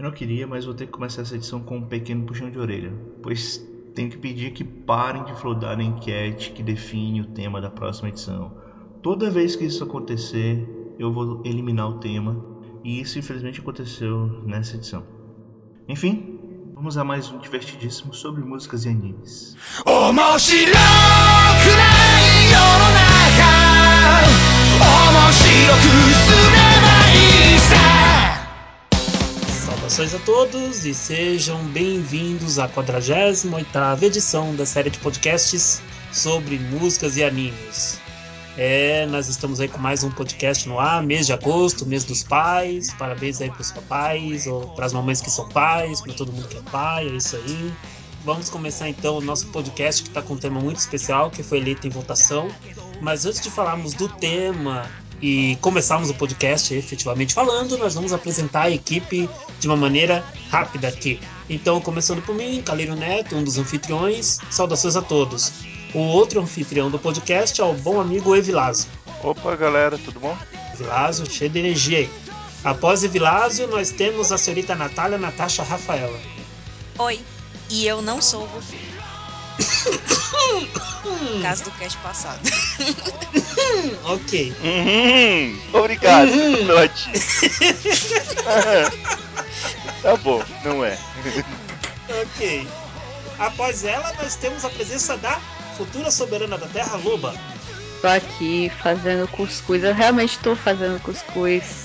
Eu não queria, mas vou ter que começar essa edição com um pequeno puxão de orelha, pois tenho que pedir que parem de flodar a enquete que define o tema da próxima edição. Toda vez que isso acontecer, eu vou eliminar o tema, e isso infelizmente aconteceu nessa edição. Enfim, vamos a mais um divertidíssimo sobre músicas e animes. 面白くない世の中面白くすべ Saudações a todos e sejam bem-vindos à 48ª edição da série de podcasts sobre músicas e animes. É, nós estamos aí com mais um podcast no ar, mês de agosto, mês dos pais. Parabéns aí pros papais ou pras mamães que são pais, para todo mundo que é pai, é isso aí. Vamos começar então o nosso podcast que está com um tema muito especial, que foi eleito em votação. Mas antes de falarmos do tema e começarmos o podcast efetivamente falando, nós vamos apresentar a equipe de uma maneira rápida aqui. Então, começando por mim, Caleiro Neto, um dos anfitriões, saudações a todos. O outro anfitrião do podcast é o bom amigo Evilásio. Opa, galera, tudo bom? Evilásio, cheio de energia aí. Após Evilásio, nós temos a senhorita Natália Natasha Rafaela. Oi, e eu não sou o Goku. Caso do cast passado. Ok. Uhum, obrigado, Uhum. Note. tá bom, não é. Ok. Após ela, nós temos a presença da futura soberana da Terra, Loba. Tô aqui fazendo cuscuz. Eu realmente tô fazendo cuscuz.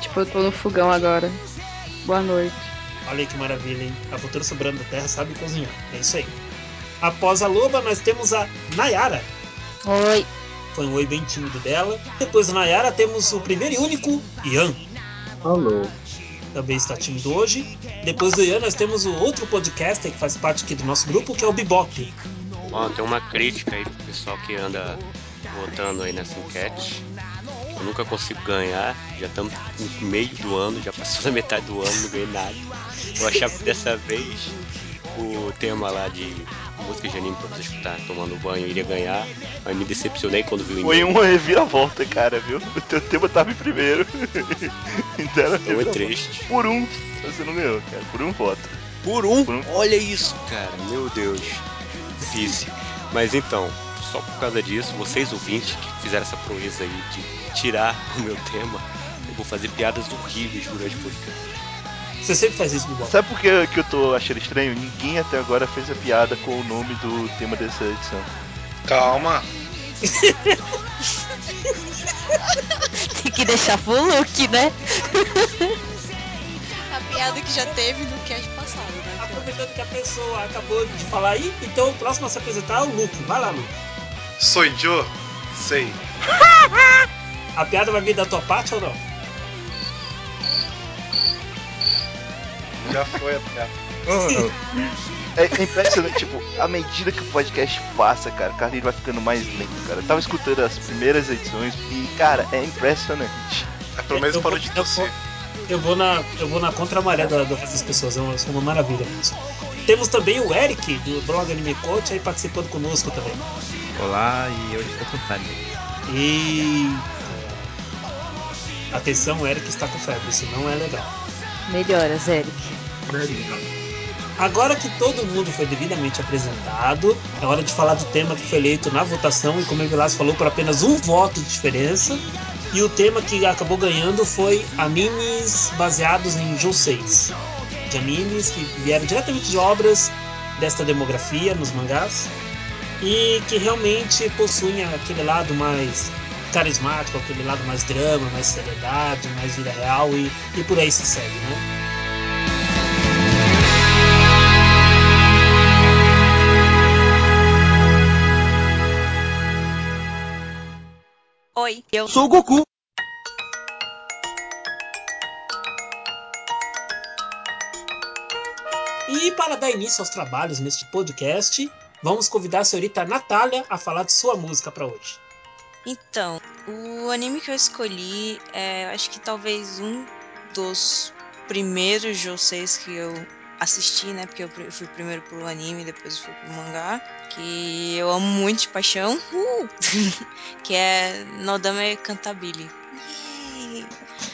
Tipo, eu tô no fogão agora. Boa noite. Olha aí que maravilha, hein? A futura soberana da Terra sabe cozinhar. É isso aí. Após a Loba, nós temos a Nayara. Oi. Foi um oi bem tímido dela. Depois da Nayara, temos o primeiro e único Ian. Alô. Também está tímido hoje. Depois do Ian, nós temos o outro podcaster que faz parte aqui do nosso grupo, que é o Bebop. Ó, tem uma crítica aí pro pessoal que anda votando aí nessa enquete. Eu nunca consigo ganhar, já estamos no meio do ano, já passou da metade do ano, não ganhei nada. Eu achava que dessa vez o tema lá de música de anime pra você escutar tomando banho iria ganhar, mas me decepcionei quando vi o Foi uma reviravolta, cara, viu? O teu tema tava em primeiro. então era Então é triste. Por um, você não ganhou, cara. Por um voto. Por um? Por um. Olha isso, cara. Meu Deus. Difícil. Mas então, só por causa disso, vocês ouvintes que fizeram essa proeza aí de tirar o meu tema, eu vou fazer piadas horríveis durante o podcast. Você sempre faz isso. Sabe por que, que eu tô achando estranho? Ninguém até agora fez a piada com o nome do tema dessa edição. Calma. Tem que deixar pro look, né? A piada que já teve no cast passado, né? Aproveitando que a pessoa acabou de falar aí, então o próximo a se apresentar é o Luke. Vai lá, Luke. Sou Joe? Sei. A piada vai vir da tua parte ou não? Já foi a piada. É, é impressionante, tipo, à medida que o podcast passa, cara, o Carlinhos vai ficando mais lento, cara. Eu tava escutando as primeiras edições e, cara, é impressionante. É, pelo menos Eu parou vou- de eu tossir. Eu vou na, eu vou na contramaré da- das pessoas, é uma, é uma maravilha isso. Temos também o Eric, do blog Anime Coach, aí participando conosco também. Olá, e hoje estou com fome. E. Atenção, o Eric está com febre, isso não é legal. Melhoras, Eric. Agora que todo mundo foi devidamente apresentado, é hora de falar do tema que foi eleito na votação e como o Vilas falou, por apenas um voto de diferença. E o tema que acabou ganhando foi animes baseados em Joseis. De animes que vieram diretamente de obras desta demografia nos mangás e que realmente possuem aquele lado mais carismático, aquele lado mais drama, mais seriedade, mais vida real e, e por aí se segue, né? Oi, eu Sou o Goku. E para dar início aos trabalhos neste podcast, vamos convidar a senhorita Natália a falar de sua música para hoje. Então, o anime que eu escolhi é, eu acho que talvez um dos primeiros Joseis que eu assisti, né? Porque eu fui primeiro pro anime, depois fui pro mangá. Que eu amo muito de paixão. Uh! que é Nodame Cantabile.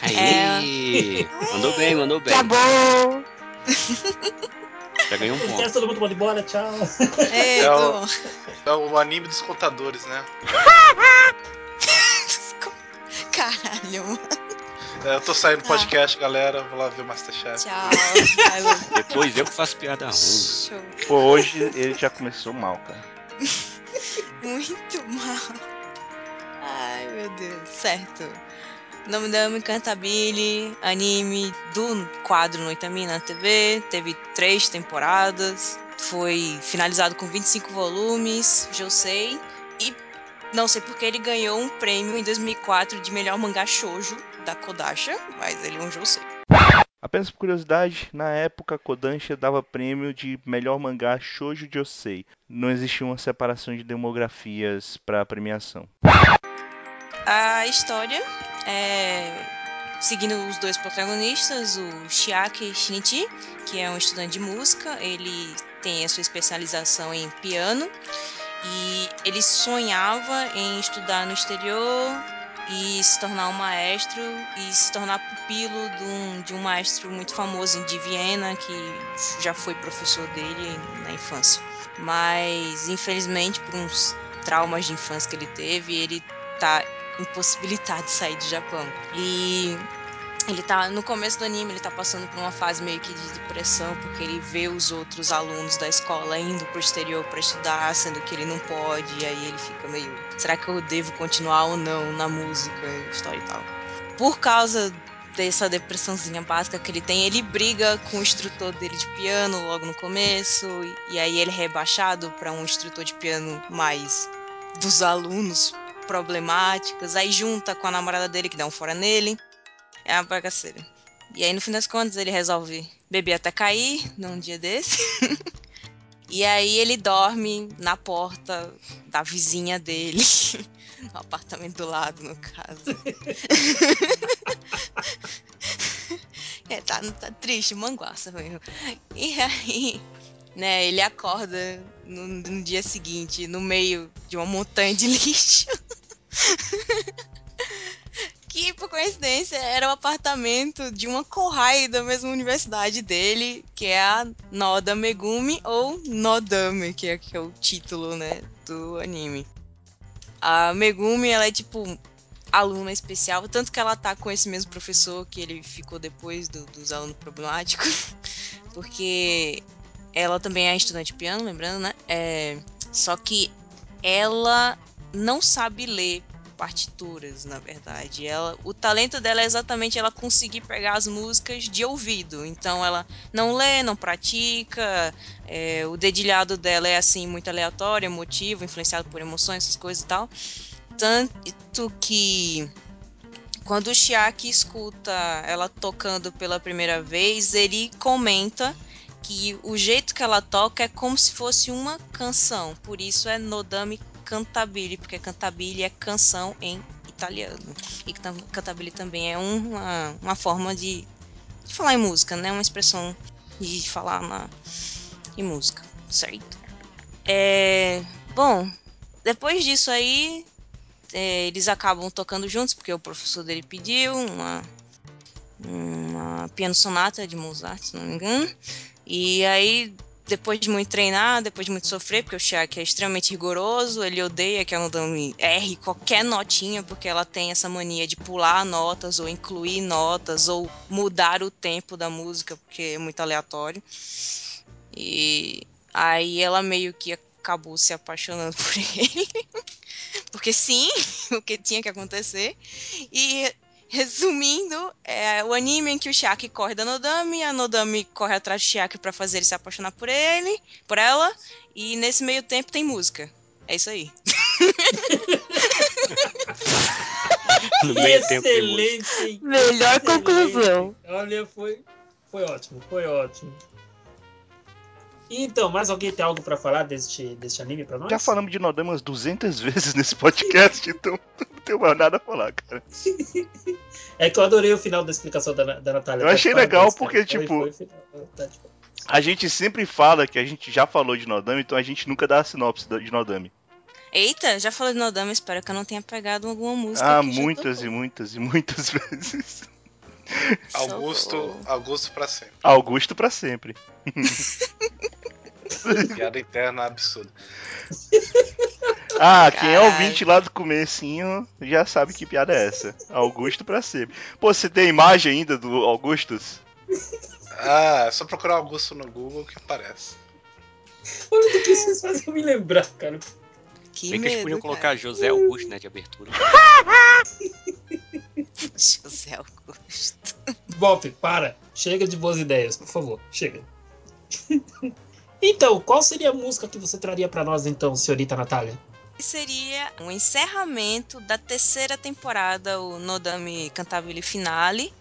Aí! Mandou bem, mandou bem. Tá bom. Já ganhou um ponto. todo mundo pode ir embora, tchau. É tô- o, é o anime dos contadores, né? Caralho, mano. É, eu tô saindo do Tá. podcast, galera. Vou lá ver o Masterchef. Tchau. Depois eu que faço piada ruim. Pô, hoje ele já começou mal, cara. Muito mal. Ai, meu Deus. Certo. Nome Dama Cantabile, anime do quadro Noitamina na TV. Teve três temporadas. Foi finalizado com 25 volumes, Josei. E não sei porque ele ganhou um prêmio em 2004 de melhor mangá shoujo da Kodansha, mas ele é um Josei. Apenas por curiosidade, na época a Kodansha dava prêmio de melhor mangá Shoujo Josei. Não existia uma separação de demografias para premiação. A história é seguindo os dois protagonistas, o Shiaki Shinichi, que é um estudante de música, ele tem a sua especialização em piano e ele sonhava em estudar no exterior e se tornar um maestro e se tornar pupilo de um, de um maestro muito famoso de Viena que já foi professor dele na infância. Mas infelizmente por uns traumas de infância que ele teve, ele tá impossibilitado de sair do Japão. E ele tá no começo do anime, ele tá passando por uma fase meio que de depressão, porque ele vê os outros alunos da escola indo pro exterior para estudar, sendo que ele não pode, e aí ele fica meio, será que eu devo continuar ou não na música, história e tal. Por causa dessa depressãozinha básica que ele tem, ele briga com o instrutor dele de piano logo no começo, e, e aí ele é rebaixado para um instrutor de piano mais dos alunos problemáticos, aí junta com a namorada dele que dá um fora nele. É uma bagaceira. E aí, no fim das contas, ele resolve beber até cair num dia desse. e aí ele dorme na porta da vizinha dele. no apartamento do lado, no caso. é, tá, tá triste, manguaça mesmo. E aí, né, ele acorda no, no dia seguinte, no meio de uma montanha de lixo. que, por coincidência, era o apartamento de uma Kohai da mesma universidade dele, que é a Noda Megumi, ou Nodame, que é, que é o título, né, do anime. A Megumi, ela é, tipo, aluna especial, tanto que ela tá com esse mesmo professor que ele ficou depois do- dos alunos problemáticos, porque ela também é estudante de piano, lembrando, né? É, só que ela não sabe ler partituras, na verdade. Ela, o talento dela é exatamente ela conseguir pegar as músicas de ouvido. Então ela não lê, não pratica. é, o dedilhado dela é assim muito aleatório, emotivo, influenciado por emoções, essas coisas e tal. Tanto que quando o Chiaki escuta ela tocando pela primeira vez, ele comenta que o jeito que ela toca é como se fosse uma canção. Por isso é Nodame Cantabile, porque Cantabile é canção em italiano. E can- Cantabile também é um- uma, uma forma de, de falar em música, né? Uma expressão de falar na, em música, certo? É, bom, depois disso aí, é, eles acabam tocando juntos, porque o professor dele pediu uma, uma piano sonata de Mozart, se não me engano. E aí, depois de muito treinar, depois de muito sofrer, porque o Shaq é extremamente rigoroso, ele odeia que a Nodame erre qualquer notinha, porque ela tem essa mania de pular notas, ou incluir notas, ou mudar o tempo da música, porque é muito aleatório. E aí ela meio que acabou se apaixonando por ele. Porque sim, o que tinha que acontecer. E resumindo, é o anime em que o Shaq corre da Nodame, a Nodame corre atrás do Shaq pra fazer ele se apaixonar por ele, por ela, e nesse meio tempo tem música. É isso aí. Excelente? Melhor Excelente. conclusão. Olha, foi, foi ótimo, foi ótimo. Então, mais alguém tem algo pra falar deste, deste anime pra nós? Já falamos de Nodama umas 200 vezes nesse podcast, então não tenho mais nada a falar, cara. É que eu adorei o final da explicação da, da Natália. Eu Tá achei parabéns, legal porque, Foi- tipo. Tá parabéns. A gente sempre fala que a gente já falou de Nodama, então a gente nunca dá a sinopse de Nodame. Eita, já falei de Nodama, espero que eu não tenha pegado alguma música Ah, muitas e muitas e muitas vezes. Augusto. Augusto pra sempre. Augusto pra sempre. Piada interna absurda. Ah, quem é Caralho. ouvinte lá do comecinho já sabe que piada é essa. Augusto pra sempre. Pô, você tem imagem ainda do Augustus? Ah, é só procurar Augusto no Google que aparece. Olha o que vocês fazem me lembrar, cara. Que Bem que eles medo, podiam cara. colocar José Augusto, né, de abertura. José Augusto. Bob, para. Chega de boas ideias, por favor. Chega. Então, qual seria a música que você traria pra nós, então, senhorita Natália? Seria um encerramento da terceira temporada, o Nodame Cantabile Finale,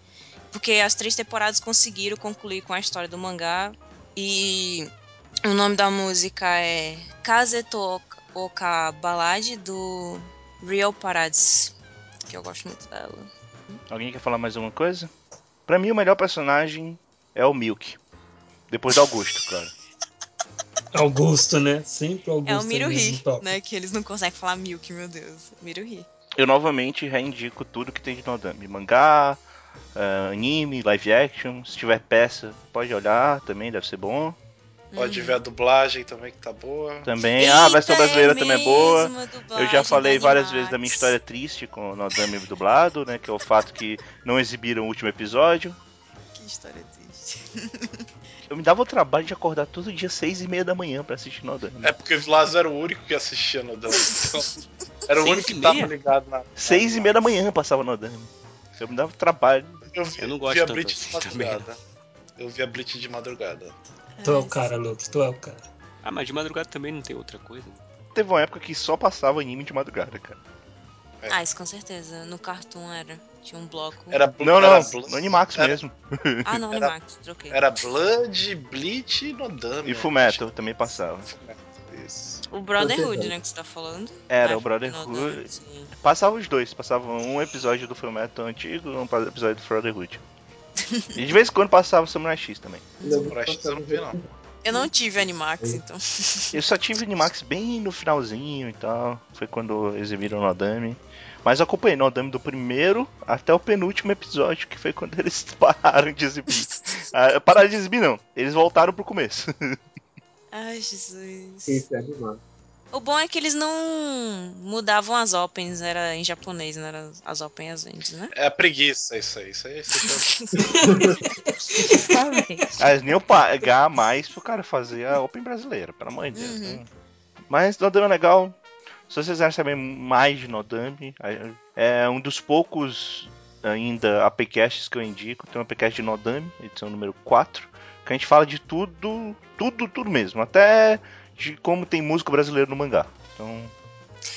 porque as três temporadas conseguiram concluir com a história do mangá. E o nome da música é Kazeto Oka Ballad do Real Paradise, que eu gosto muito dela. Alguém quer falar mais alguma coisa? Pra mim, o melhor personagem é o Milk. Depois do Augusto, claro. Augusto, né? Sempre Augusto. É o Miruhi, né? Que eles não conseguem falar Milk, meu Deus. Miruhi. Eu novamente reindico tudo que tem de Nodame. Mangá, ah, anime, live action. Se tiver peça, pode olhar também, deve ser bom. Pode ver a dublagem também que tá boa. Também. ah, a versão Eita, brasileira é também é boa. Eu já falei várias Animax. vezes da minha história triste com o Nodame dublado, né? Que é o fato que não exibiram o último episódio. Que história triste. Eu me dava o trabalho de acordar todo dia seis e meia da manhã pra assistir Nodame. É porque o Lázaro era o único que assistia no Dama. Então, era o único que tava ligado na. Seis e meia da manhã passava Nodame. Eu me dava trabalho. Eu, vi, Eu não gosto tanto Blitz assim de também, madrugada. Eu via Blitz de madrugada. Tu é o cara, Luke, tu é o cara. Ah, mas de madrugada também não tem outra coisa. Teve uma época que só passava anime de madrugada, cara. Ah, isso com certeza. No Cartoon era. Tinha um bloco. Era Bl- Não, era não, no Animax era- mesmo. Ah, não, Era- Animax, troquei. Era Blood, Bleach e Nodame. E Fullmetal também passava. Isso. O Brotherhood, né, que você tá falando? Era Ah, o Brotherhood. Passava os dois, passava um episódio do Fullmetal antigo e um episódio do Brotherhood. E de vez em quando passava o Samurai X também. Por acho que eu não vi, não. Eu não tive Animax, então. Eu só tive Animax bem no finalzinho e tal. Foi quando exibiram Nodame. Mas eu acompanhei Nodame do primeiro até o penúltimo episódio, que foi quando eles pararam de exibir. Ah, pararam de exibir, não. Eles voltaram pro começo. Ai, Jesus. Esse é animado. O bom é que eles não mudavam as opens, era em japonês, não era as opens antes, né? É a preguiça, isso aí. Isso aí. Isso aí Exatamente. Ah, eles nem pagar mais pro cara fazer a Open brasileira, pelo amor de Deus. Uhum. né? Mas Nodame é legal. Se vocês quiserem saber mais de Nodame, é um dos poucos ainda APcasts que eu indico. Tem um APcast de Nodame, edição número 4, que a gente fala de tudo, tudo, tudo mesmo. Até de como tem músico brasileiro no mangá. Então,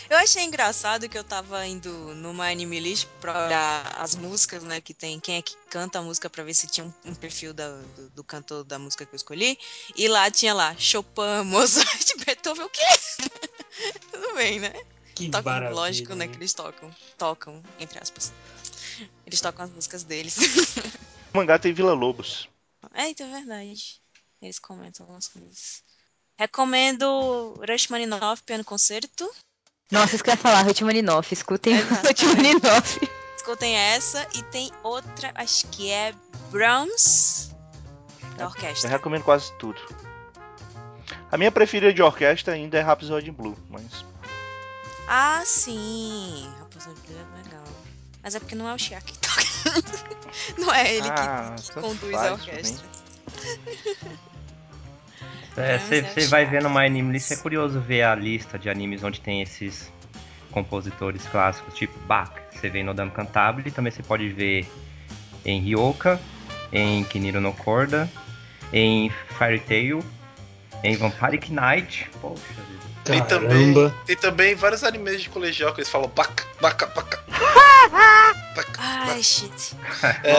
Eu achei engraçado que eu tava indo no My Anime List pra olhar as músicas, né? Que tem quem é que canta a música pra ver se tinha um, um perfil da- do, do cantor da música que eu escolhi. E lá tinha lá Chopin, Mozart, Beethoven, o quê? Tudo bem, né? Que Tocam, maravilha. lógico, né? Que eles tocam. Tocam, entre aspas. Eles tocam as músicas deles. o mangá tem Vila Lobos. é, então é verdade. Eles comentam algumas coisas. Recomendo Rachmaninoff Piano Concerto. Nossa, isso que eu ia falar, Rachmaninoff. Escutem. Rachmaninoff. Escutem essa e tem outra, acho que é Brahms da Eu orquestra. recomendo quase tudo. A minha preferida de orquestra ainda é Rhapsody in Blue, mas Ah, sim. Raposa Blue é legal. Mas é porque não é o Chiaki que toca. não é ele que- Ah, que, tanto conduz faz a orquestra. É, você é vai no My Anime List, é curioso ver a lista de animes onde tem esses compositores clássicos, tipo Bach. Você vê em Nodame Cantabile, também você pode ver em Ryoka, em Kiniro no Korda, em Fairy Tail, em Vampiric Knight. Poxa vida. Tem também, tem também vários animes de colegial que eles falam baca, baca, baca. baca. Ai, shit. É,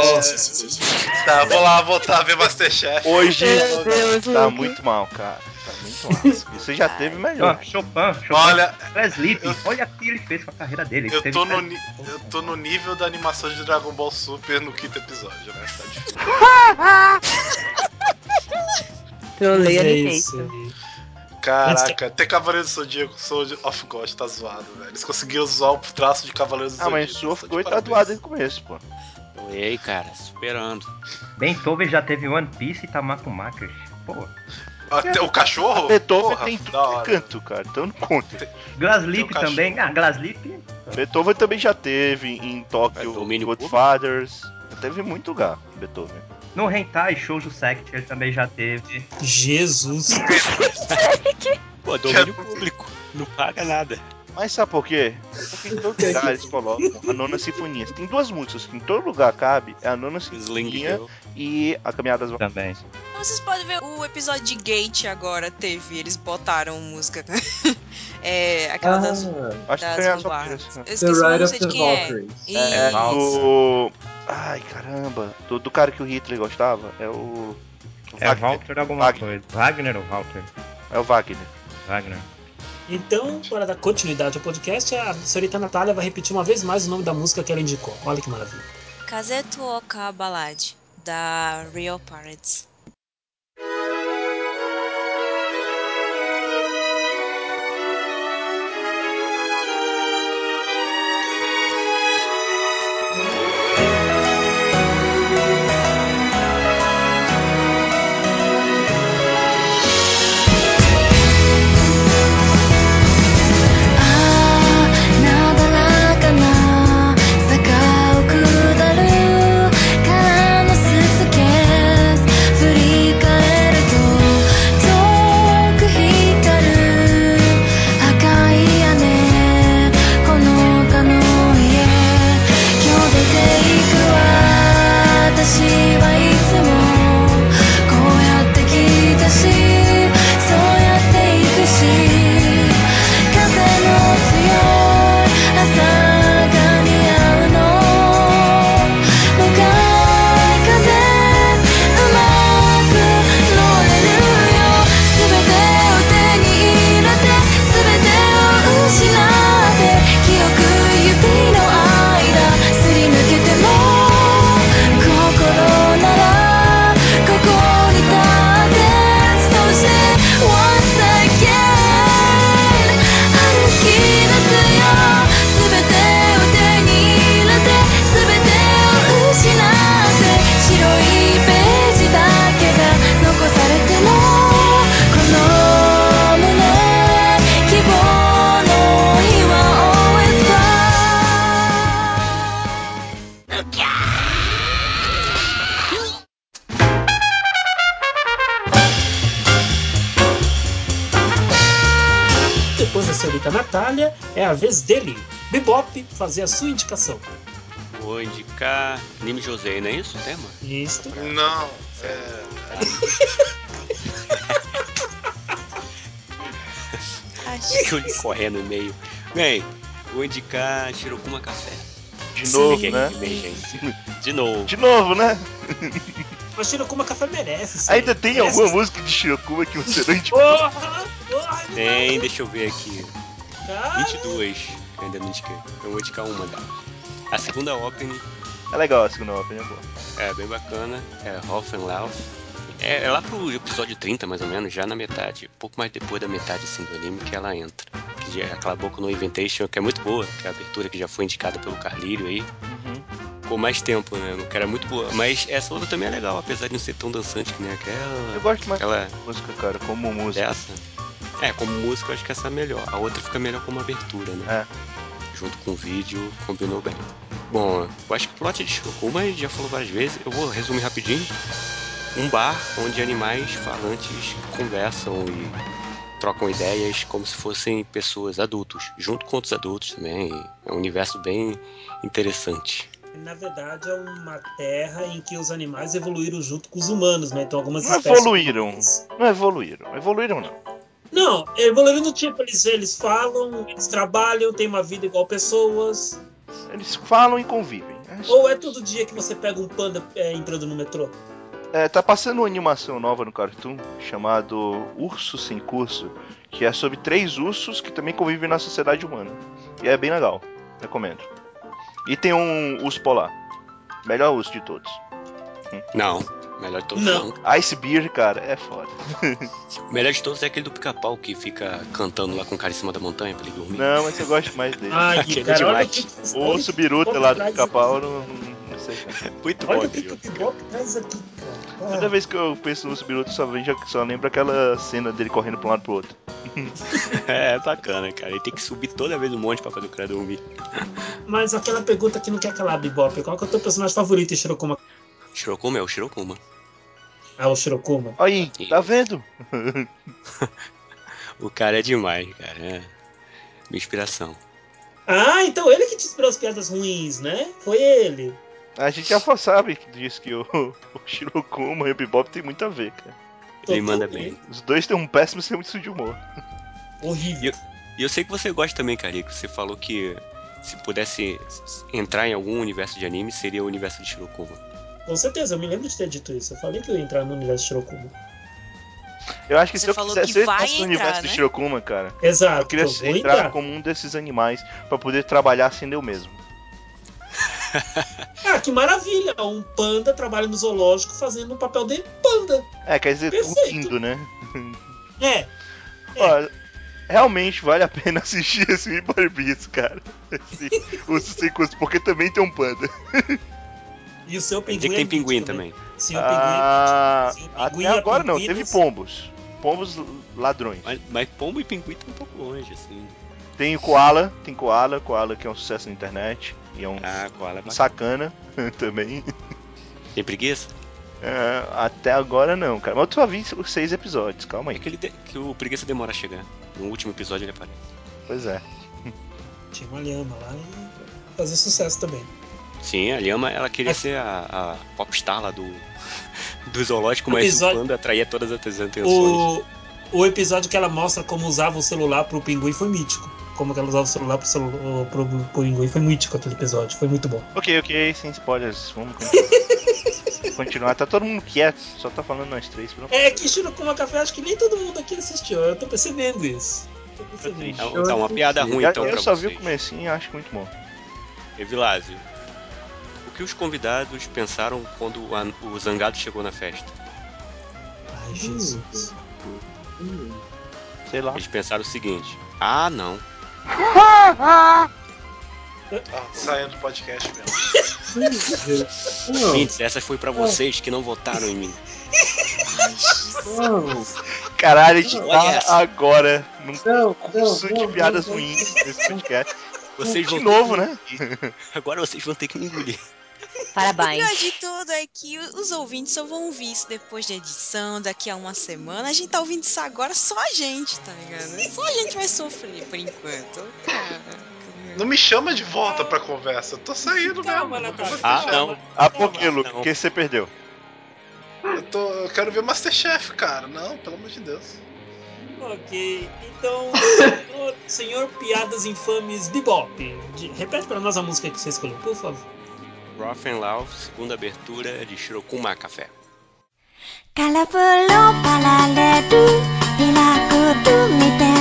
tá, vou lá voltar a ver Masterchef. hoje Meu Deus, tá Luke. muito mal, cara. Tá muito mal. Você já teve melhor. Ah, Chopin, Chopin. Olha, Sleep, eu- olha o que ele fez com a carreira dele. Ele eu tô, no, ni- eu tô no nível da animação de Dragon Ball Super no quinto episódio, né? Tá difícil. Trolei Mas é aí. Caraca, até Cavaleiro do Zodíaco, Soul of God tá zoado, velho. Eles conseguiram zoar o traço de Cavaleiro do Ah, Zodíaco. mas Sword tá de Go tá doado desde o começo, pô. Então, Ei, cara, superando. Beethoven já teve One Piece e Tamako Makers. Pô. Até o cachorro? Beethoven Porra, tem tudo que hora. canto, cara. Então não conta. Glaslip também. Ah, Glaslip. Beethoven também já teve em É Tóquio, Godfathers. Já teve muito lugar, Beethoven. No Hentai Shoujo Sect ele também já teve. Jesus. Pô, domínio público. Não paga nada. Mas sabe por quê? Porque em todo lugar eles colocam a nona sinfonia. Tem duas músicas que em todo lugar cabe. É a nona sinfonia e a Caminhada das Também. Vocês podem ver o episódio de Gate agora teve, eles botaram música. é, aquela das, Acho que das vanguardas. Valkyries, Eu né? esqueci, não sei de quem é. É do. Ai caramba. Do, do cara que o Hitler gostava. É o. É Wagner. Walter alguma Wagner. coisa. Wagner ou Walter? É o Wagner. Wagner. Então, para dar continuidade ao podcast, a senhorita Natália vai repetir uma vez mais o nome da música que ela indicou. Olha que maravilha. Kazeto Oka Ballad, da Real Pirates. Natália, é a vez dele, Bebop, fazer a sua indicação. Vou indicar Anime Josei, não é isso o tema? Isso. Não, é. que eu li correndo no meio. Bem, vou indicar Shirokuma Café. De novo, né? Emergência. De novo. De novo, né? Mas Shirokuma Café merece. sim. Ainda tem Merece. alguma música de Shirokuma que você não indicou? Porra! Porra! Tem, deixa eu ver aqui. Cara. 22 que eu ainda não indiquei. Eu vou indicar uma delas. A segunda opening É legal a segunda opening, é boa. é bem bacana. É Hoffenlauf. É, é lá pro episódio 30, mais ou menos, já na metade. Pouco mais depois da metade assim, do anime que ela entra. Que já é aquela Boku no Inventation, que é muito boa. Que é a abertura que já foi indicada pelo Carlírio aí. Ficou mais tempo, né? Que era muito boa. Mas essa outra também é legal, apesar de não ser tão dançante que nem aquela. Eu gosto mais Aquela de música, cara, como música. dessa. É, como música eu acho que essa é melhor. A outra fica melhor como abertura, né? É. Junto com o vídeo, combinou bem. Bom, eu acho que o plot de Shirokuma a gente já falou várias vezes. Eu vou resumir rapidinho. Um bar onde animais falantes conversam e trocam ideias como se fossem pessoas adultos, junto com outros adultos também. É um universo bem interessante. Na verdade, é uma terra em que os animais evoluíram junto com os humanos, né? Então algumas Não espécies. evoluíram. Não evoluíram. Evoluíram não. Não, evoluíram do tipo, eles, eles falam, eles trabalham, têm uma vida igual pessoas. Eles falam e convivem. É Ou é todo dia que você pega um panda é, entrando no metrô? É, tá passando uma animação nova no Cartoon chamado Urso Sem Curso, que é sobre três ursos que também convivem na sociedade humana. E é bem legal. Recomendo. E tem um urso polar. Melhor urso de todos. Não, melhor de todos Não. Ice Beer, cara, é foda. O melhor de todos é aquele do pica-pau que fica cantando lá com o cara em cima da montanha pra ele dormir. Não, mas eu gosto mais dele. Ai, Aquele cara, demais. que O urso biruta lá do pica-pau não, não cara. Muito bom, Olha o que, que Gil. o Bebop traz aqui, cara. Toda vez que eu penso no Subiruto, só, vejo- só lembro aquela cena dele correndo pra um lado pro outro. É bacana, cara. Ele tem que subir toda vez um monte pra fazer o cara dormir. Mas aquela pergunta que não quer calar, Bebop. Qual que é o teu personagem favorito em Shirokuma? Shirokuma é o Shirokuma. Ah, o Shirokuma. Aí, tá vendo? O cara é demais, cara. É minha inspiração. Ah, então ele que te inspirou as piadas ruins, né? Foi ele. A gente já sabe que diz que o, o Shirokuma e o Bebop tem muito a ver, cara. Ele manda Totalmente. bem. Os dois têm um péssimo senso de humor. Horrível. E eu sei que você gosta também, Carico. Você falou que se pudesse entrar em algum universo de anime, seria o universo de Shirokuma. Com certeza, eu me lembro de ter dito isso. Eu falei que eu ia entrar no universo de Shirokuma. Eu acho que Você se eu falou quisesse que eu vai entrasse no entrar, universo né? Shirokuma, cara, Exato. eu queria entrar entrar. como um desses animais pra poder trabalhar sendo eu mesmo. Ah, que maravilha! Um panda trabalha no zoológico fazendo o papel de panda. É, quer dizer, lindo, né? É, É. Ó, realmente vale a pena assistir esse Barbies, cara. Esse, os sequels, porque também tem um panda. e o seu pinguim. que tem é pinguim né? também. Sim, o pinguim. Ah, Sim, o até pinguim e a agora não, pinguina teve pombos. Pombos ladrões. Mas, mas pombo e pinguim tá um pouco longe, assim. Tem o Koala, tem Koala, Koala que é um sucesso na internet. E é um Ah, koala é sacana também. Tem preguiça? É, até agora não, cara. Mas eu só vi os seis episódios, calma É aí. que, ele de- que o preguiça demora a chegar. No último episódio ele aparece. Pois é. Tinha uma lhama lá e fazer sucesso também. Sim, a Lhama, ela queria É. ser a, a popstar lá do, do zoológico, mas Episódio- o panda atraía todas as atenções. O, o episódio que ela mostra como usava o celular pro pinguim foi mítico. Como que ela usava o celular pro, celu- pro, pro pinguim foi mítico aquele episódio. Foi muito bom. Ok, ok, sem spoilers. Vamos continuar. continuar. Tá todo mundo quieto, só tá falando nós três. Pelo... É que Shirokuma Café, acho que nem todo mundo aqui assistiu. Eu tô percebendo isso. Tô percebendo. Então, então, uma piada ruim então eu só vocês. vi o comecinho e acho muito bom. Evilásio, que os convidados pensaram quando o, an- o Zangado chegou na festa? Ai, Jesus. Sei lá. Eles pensaram o seguinte: Ah, não. Ah, saindo do podcast mesmo. Ouvintes, essa foi pra vocês que não votaram em mim. Caralho, a gente Olha tá essa. agora num curso de piadas ruins nesse podcast. Vocês de novo, ter né? que- Agora vocês vão ter que me engolir. O Parabéns. pior de tudo é que o- os ouvintes só vão ouvir isso depois da edição, daqui a uma semana. A gente tá ouvindo isso agora, só a gente, tá ligado? Só a gente vai sofrer por enquanto. Caraca, meu. Não me chama de volta pra conversa. Eu tô saindo Calma, mesmo. Natália. Ah, não. Ah, por que, Luke? não. Porque você perdeu. Eu, tô, eu quero ver Masterchef, cara. Não, pelo amor de Deus. Ok, então, senhor, senhor Piadas Infames Bebop, de- repete pra nós a música que você escolheu, por favor. Rough Loud, segunda abertura de Shirokuma Café. Kalau pala ledu, bila kudu mite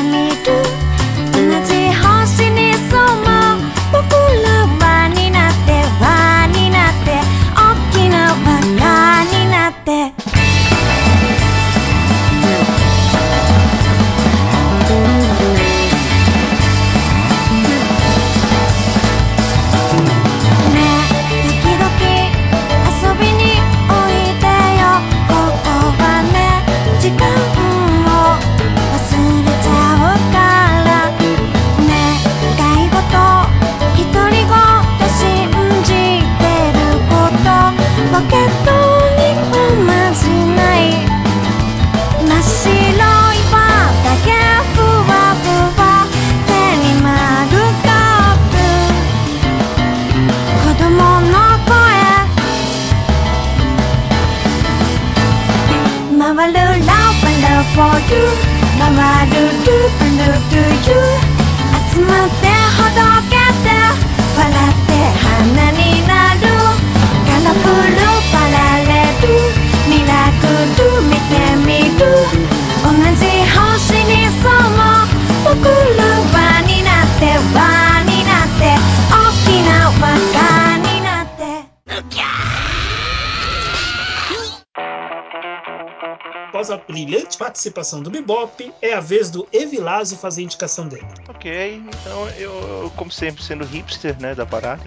Após a brilhante participação do Bebop, é a vez do Evilásio fazer a indicação dele. Ok, então eu, como sempre, sendo hipster, né, da parada,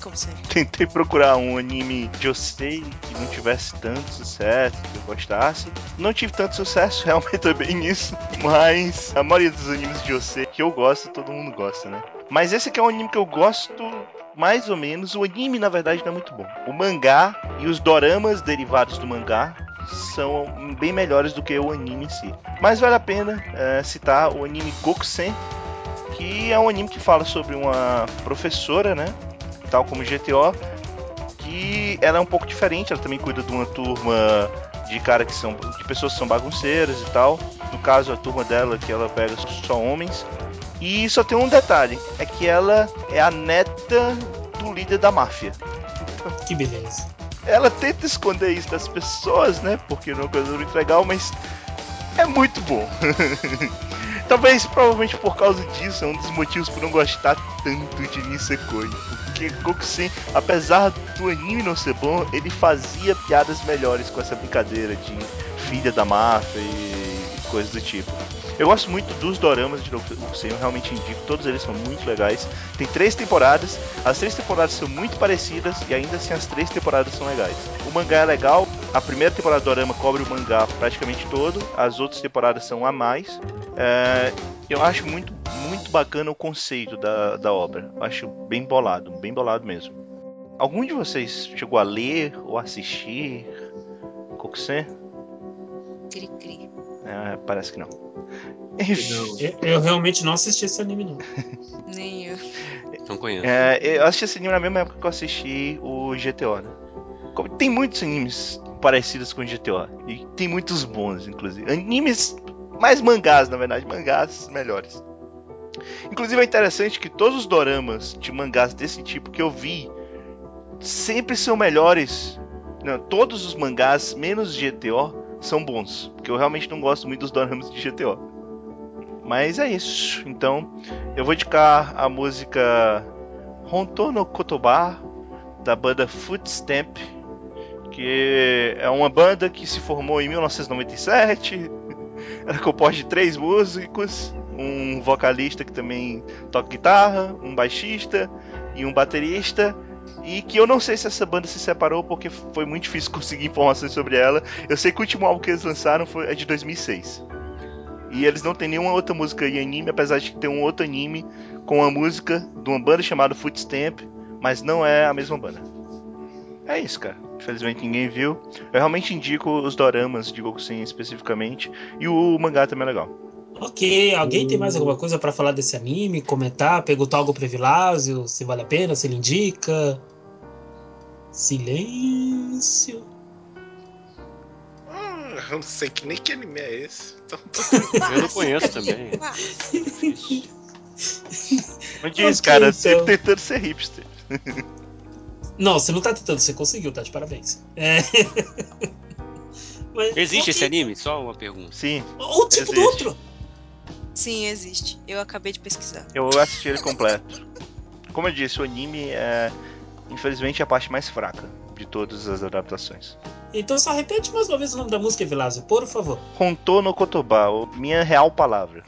Como sempre. Tentei procurar um anime Josei que não tivesse tanto sucesso, que eu gostasse. Não tive tanto sucesso realmente também nisso, mas a maioria dos animes de Josei que eu gosto, todo mundo gosta, né? Mas esse aqui é um anime que eu gosto mais ou menos. O anime, na verdade, não é muito bom. O mangá e os doramas derivados do mangá são bem melhores do que o anime em si. Mas vale a pena é, citar o anime Gokusen, que é um anime que fala sobre uma professora, né? Tal como GTO, que ela é um pouco diferente. Ela também cuida de uma turma de cara que são de pessoas que são bagunceiras e tal. No caso, a turma dela que ela pega só homens. E só tem um detalhe, é que ela é a neta do líder da máfia. Que beleza. Ela tenta esconder isso das pessoas, né? Porque não é uma coisa muito legal, mas é muito bom. Talvez, provavelmente por causa disso, é um dos motivos por não gostar tanto de Nisekoi. Porque Gokusen, apesar do anime não ser bom, ele fazia piadas melhores com essa brincadeira de filha da máfia e coisas do tipo. Eu gosto muito dos doramas de Gokusen, eu realmente indico, todos eles são muito legais. Tem três temporadas, as três temporadas são muito parecidas e ainda assim as três temporadas são legais. O mangá é legal, a primeira temporada do dorama cobre o mangá praticamente todo, as outras temporadas são a mais. É, eu acho muito, muito bacana o conceito da, da obra. Eu acho bem bolado, bem bolado mesmo. Algum de vocês chegou a ler ou assistir Kokusen? Cri, cri. É, parece que não. Eu, eu realmente não assisti esse anime, não. Nem eu. Não conheço. É, eu assisti esse anime na mesma época que eu assisti o GTO, né? Como- Tem muitos animes parecidos com o GTO. E tem muitos bons, inclusive. Animes, mais mangás, na verdade. Mangás melhores. Inclusive é interessante que todos os doramas de mangás desse tipo que eu vi sempre são melhores. Não, todos os mangás, menos GTO, são bons. Porque eu realmente não gosto muito dos doramas de GTO. Mas é isso. Então, eu vou indicar a música Honto no Kotoba da banda Footstamp, que é uma banda que se formou em 1997. Era composta de três músicos, um vocalista que também toca guitarra, um baixista e um baterista. E que eu não sei se essa banda se separou porque foi muito difícil conseguir informações sobre ela. Eu sei que o último álbum que eles lançaram foi, é de 2006. E eles não têm nenhuma outra música em anime, apesar de ter um outro anime com uma música de uma banda chamada Footstamp, mas não é a mesma banda. É isso, cara. Infelizmente ninguém viu. Eu realmente indico os doramas de Gokusen especificamente e o mangá também é legal. Ok, alguém tem mais alguma coisa pra falar desse anime? Comentar? Perguntar algo pro Evilásio? Se vale a pena? Se ele indica? Silêncio. Hum, eu não sei que nem que anime é esse. Então, Eu não conheço também. Não diz, cara, então. sempre tentando ser hipster. Não, você não tá tentando, você conseguiu, tá? De parabéns. É. Mas, Existe esse ok. anime? Só uma pergunta. Sim, O tipo do Existe. outro. Sim, existe. Eu acabei de pesquisar. eu assisti ele completo. Como eu disse, o anime é, infelizmente, a parte mais fraca de todas as adaptações. Então só repete mais uma vez o nome da música, Evilásio, por favor. Honto no Kotoba, minha real palavra.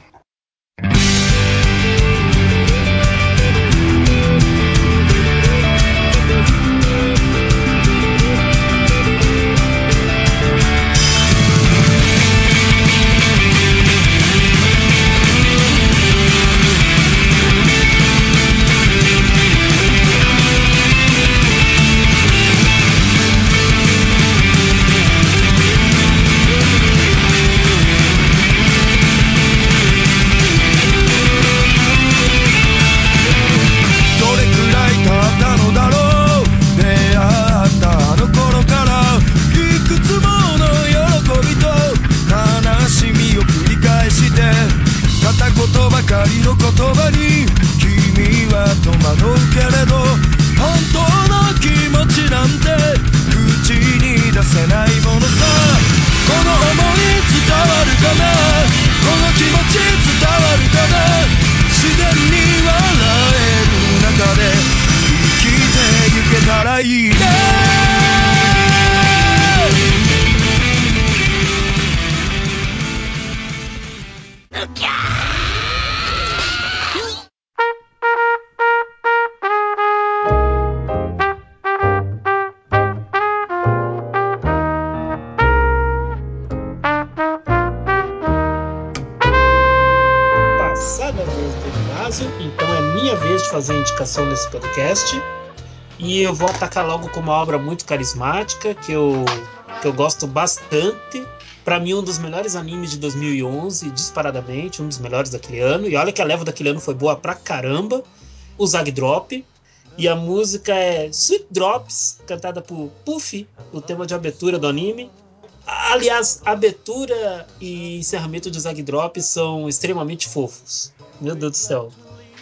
Podcast. E eu vou atacar logo com uma obra muito carismática que eu, que eu gosto bastante. Pra mim, um dos melhores animes de 2011, disparadamente, um dos melhores daquele ano. E olha que a leva daquele ano foi boa pra caramba. O Zag Drop. E a música é Sweet Drops, cantada por Puffy, o tema de abertura do anime. Aliás, abertura e encerramento de Zag Drop são extremamente fofos. Meu Deus do céu.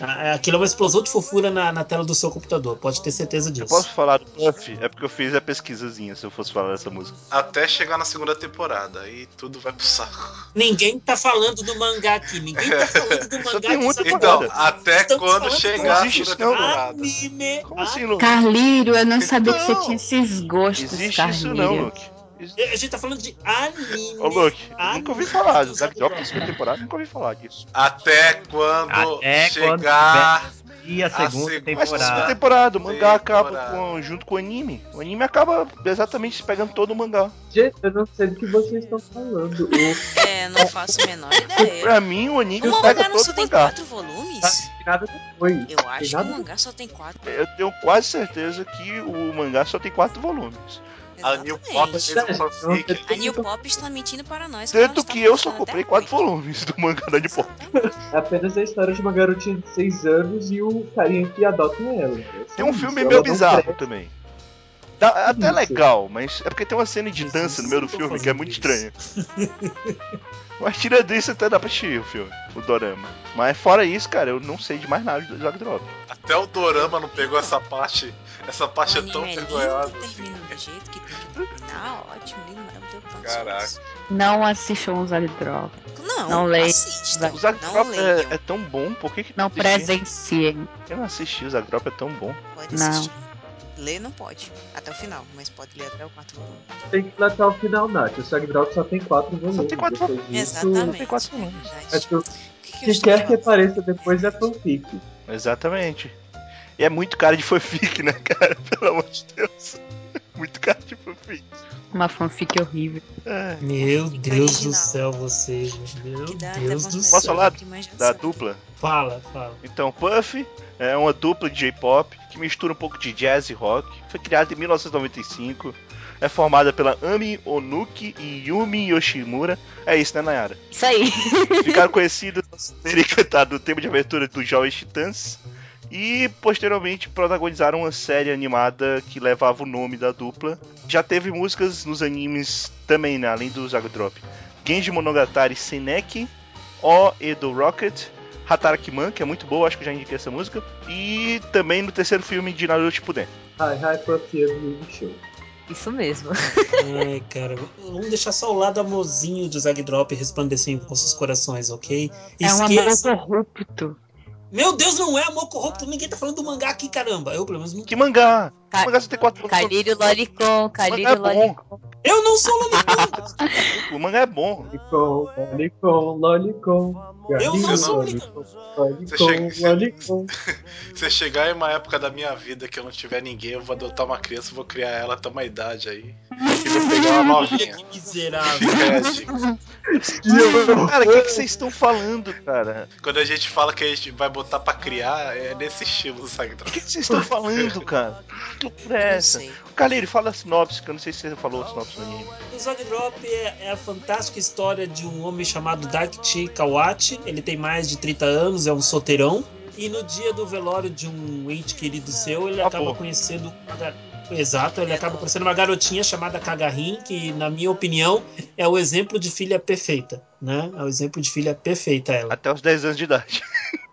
Ah, Aquilo é uma explosão de fofura na, na tela do seu computador, pode ter certeza disso. Eu posso falar do Puff? É porque eu fiz a pesquisazinha se eu fosse falar dessa música. Até chegar na segunda temporada, aí tudo vai pro saco. Ninguém tá falando do mangá aqui, ninguém tá falando do mangá tem de uma Zag Então, até Estamos quando chegar a segunda Existe isso não, temporada. Anime. Como assim, Luke? Carlírio, eu não sabia que você Não. tinha esses gostos, Existe Carlírio. isso não, Luke. A gente tá falando de anime. Ô, Luke, Anime nunca ouvi falar. Zack na segunda temporada, nunca ouvi falar disso. Até quando Até quando chegar. E a segunda segunda Mas na segunda temporada. temporada, o mangá acaba Temporada. com- junto com o anime. O anime acaba exatamente se pegando todo o mangá. Gente, eu não sei do que vocês estão falando. O É, não faço a menor ideia. Pra mim, o anime O pega mangá não todo só o tem mangá. quatro volumes? tem nada depois. Eu acho que o mangá só tem quatro. Eu tenho quase certeza que o mangá só tem quatro volumes. A New Pop Exatamente. um fanfic. A New Pop está mentindo para nós. Tanto está que eu só comprei quatro volumes do mangá da Nippon. É apenas a história de uma garotinha de 6 anos e o carinha que adota ela. É Tem um filme meio bizarro também. Dá- até Isso. legal, mas é porque tem uma cena de dança no meio do filme que é muito isso. estranha. Mas tira disso até dá pra assistir o filme, o Dorama. Mas fora isso, cara, eu não sei de mais nada do Zag Drop. Até o Dorama não pegou essa parte. Essa parte O é tão é vergonhosa. termina do jeito que tem que terminar. Ótimo, lindo, maravilhoso. pronto, só Caraca. Não assistam os Zag Drop. Não, Não leia. assista. O não Drop leiam. é, é tão bom, por que que Não assistir? presenciem. Eu não assisti, o Zag Drop é tão bom. Pode Não. assistir. Ler não pode, até o final, mas pode ler até o quarto volume. Tem que até o final, Nath. O Sag Drop só tem 4 volumes. tem quatro disso, Exatamente. tem quatro volumes. que o que, que quer que apareça depois é fanfic. Exatamente. E é muito cara de fanfic, né, cara? Pelo amor de Deus. Muito cara de fanfic. Uma fanfic horrível. É. Meu Fica Deus do original. céu, vocês. Meu Deus do de Posso céu. falar. Da dupla? Fala, fala. Então, Puff é uma dupla de J-pop que mistura um pouco de jazz e rock. Foi criada em 1995. É formada pela Ami Onuki e Yumi Yoshimura. É isso, né, Nayara? Isso aí. Ficaram conhecidos por terem cantado o tema de abertura dos Jovens Titãs. E posteriormente protagonizaram uma série animada que levava o nome da dupla. Já teve músicas nos animes também, né, além do Zago Drop. Genji Monogatari Seneki, O Edo Rocket, Hatarakiman, que é muito boa, acho que já indiquei essa música. E também no terceiro filme de Naruto Shippuden. Hi, hi, Protia do Show. Isso mesmo. Ai, cara, vamos deixar só o lado amorzinho do Zag Drop resplandecer em vossos corações, ok? É um amor Esqueça. corrupto. Meu Deus, não é amor corrupto, ninguém tá falando do mangá aqui, caramba. Eu, pelo menos, não. Que mangá! Ca- O mangá só tem quatro Calírio Lolicon, Calírio Mangá é. Lolicon. Eu não sou Lolicon! O mangá é bom. Lolicon, Lolicon, Lolicon. Eu não sou Lolicon, Você Lolicon, chega- Lolicon. Se chegar em uma época da minha vida que eu não tiver ninguém, eu vou adotar uma criança, vou criar ela até uma idade aí. E vou pegar uma novinha. que miserável. Cara, o que, que vocês estão falando, cara? Quando a gente fala que a gente vai botar pra criar, é nesse estilo do Sag O que, que vocês estão falando, cara? Que loucura é essa? sei. Kaleiro, fala a sinopse, que eu não sei se você falou a sinopse do anime. O Zog Drop é, é a fantástica história de um homem chamado Dakichi Kawachi. Ele tem mais de 30 anos, é um solteirão. E no dia do velório de um ente querido seu, ele Ah, acaba pô. conhecendo. uma gar- Exato, ele acaba conhecendo uma garotinha chamada Kagarin, que, na minha opinião, é o exemplo de filha perfeita. Né? É o exemplo de filha perfeita, ela. Até os 10 anos de idade.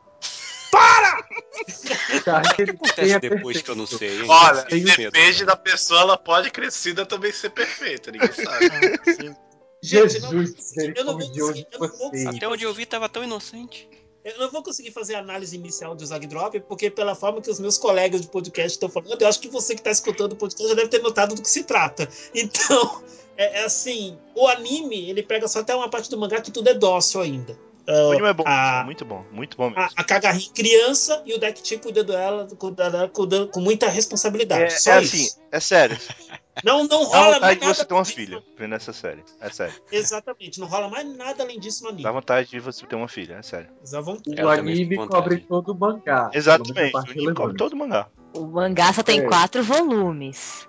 Carlírio, Acontece tenha depois que eu não sei, hein? Olha, depende da pessoa, ela pode crescida também ser perfeita, ninguém sabe. Gente, não- Jesus, eu não vou conseguir- eu não vou você. Até onde eu vi tava tão inocente. Eu não vou conseguir fazer a análise inicial do Zag Drop, porque pela forma que os meus colegas de podcast estão falando, eu acho que você que está escutando o podcast já deve ter notado do que se trata. Então, é, é assim, o anime, ele pega só até uma parte do mangá que tudo é dócil ainda. O anime é bom, a, muito bom, muito bom mesmo. a, a Kagarin criança e o Deckchi cuida dela, cuida dela cuida- com muita responsabilidade. É, só é isso. assim, é sério. Não, não Dá rola mais vontade de você ter uma filha vendo essa série. É sério. Exatamente, não rola mais nada além disso no anime. Dá vontade de você ter uma filha, é sério. Dá vontade. O anime cobre todo o mangá. Exatamente, o anime cobre todo o mangá. O mangá só tem É. quatro volumes.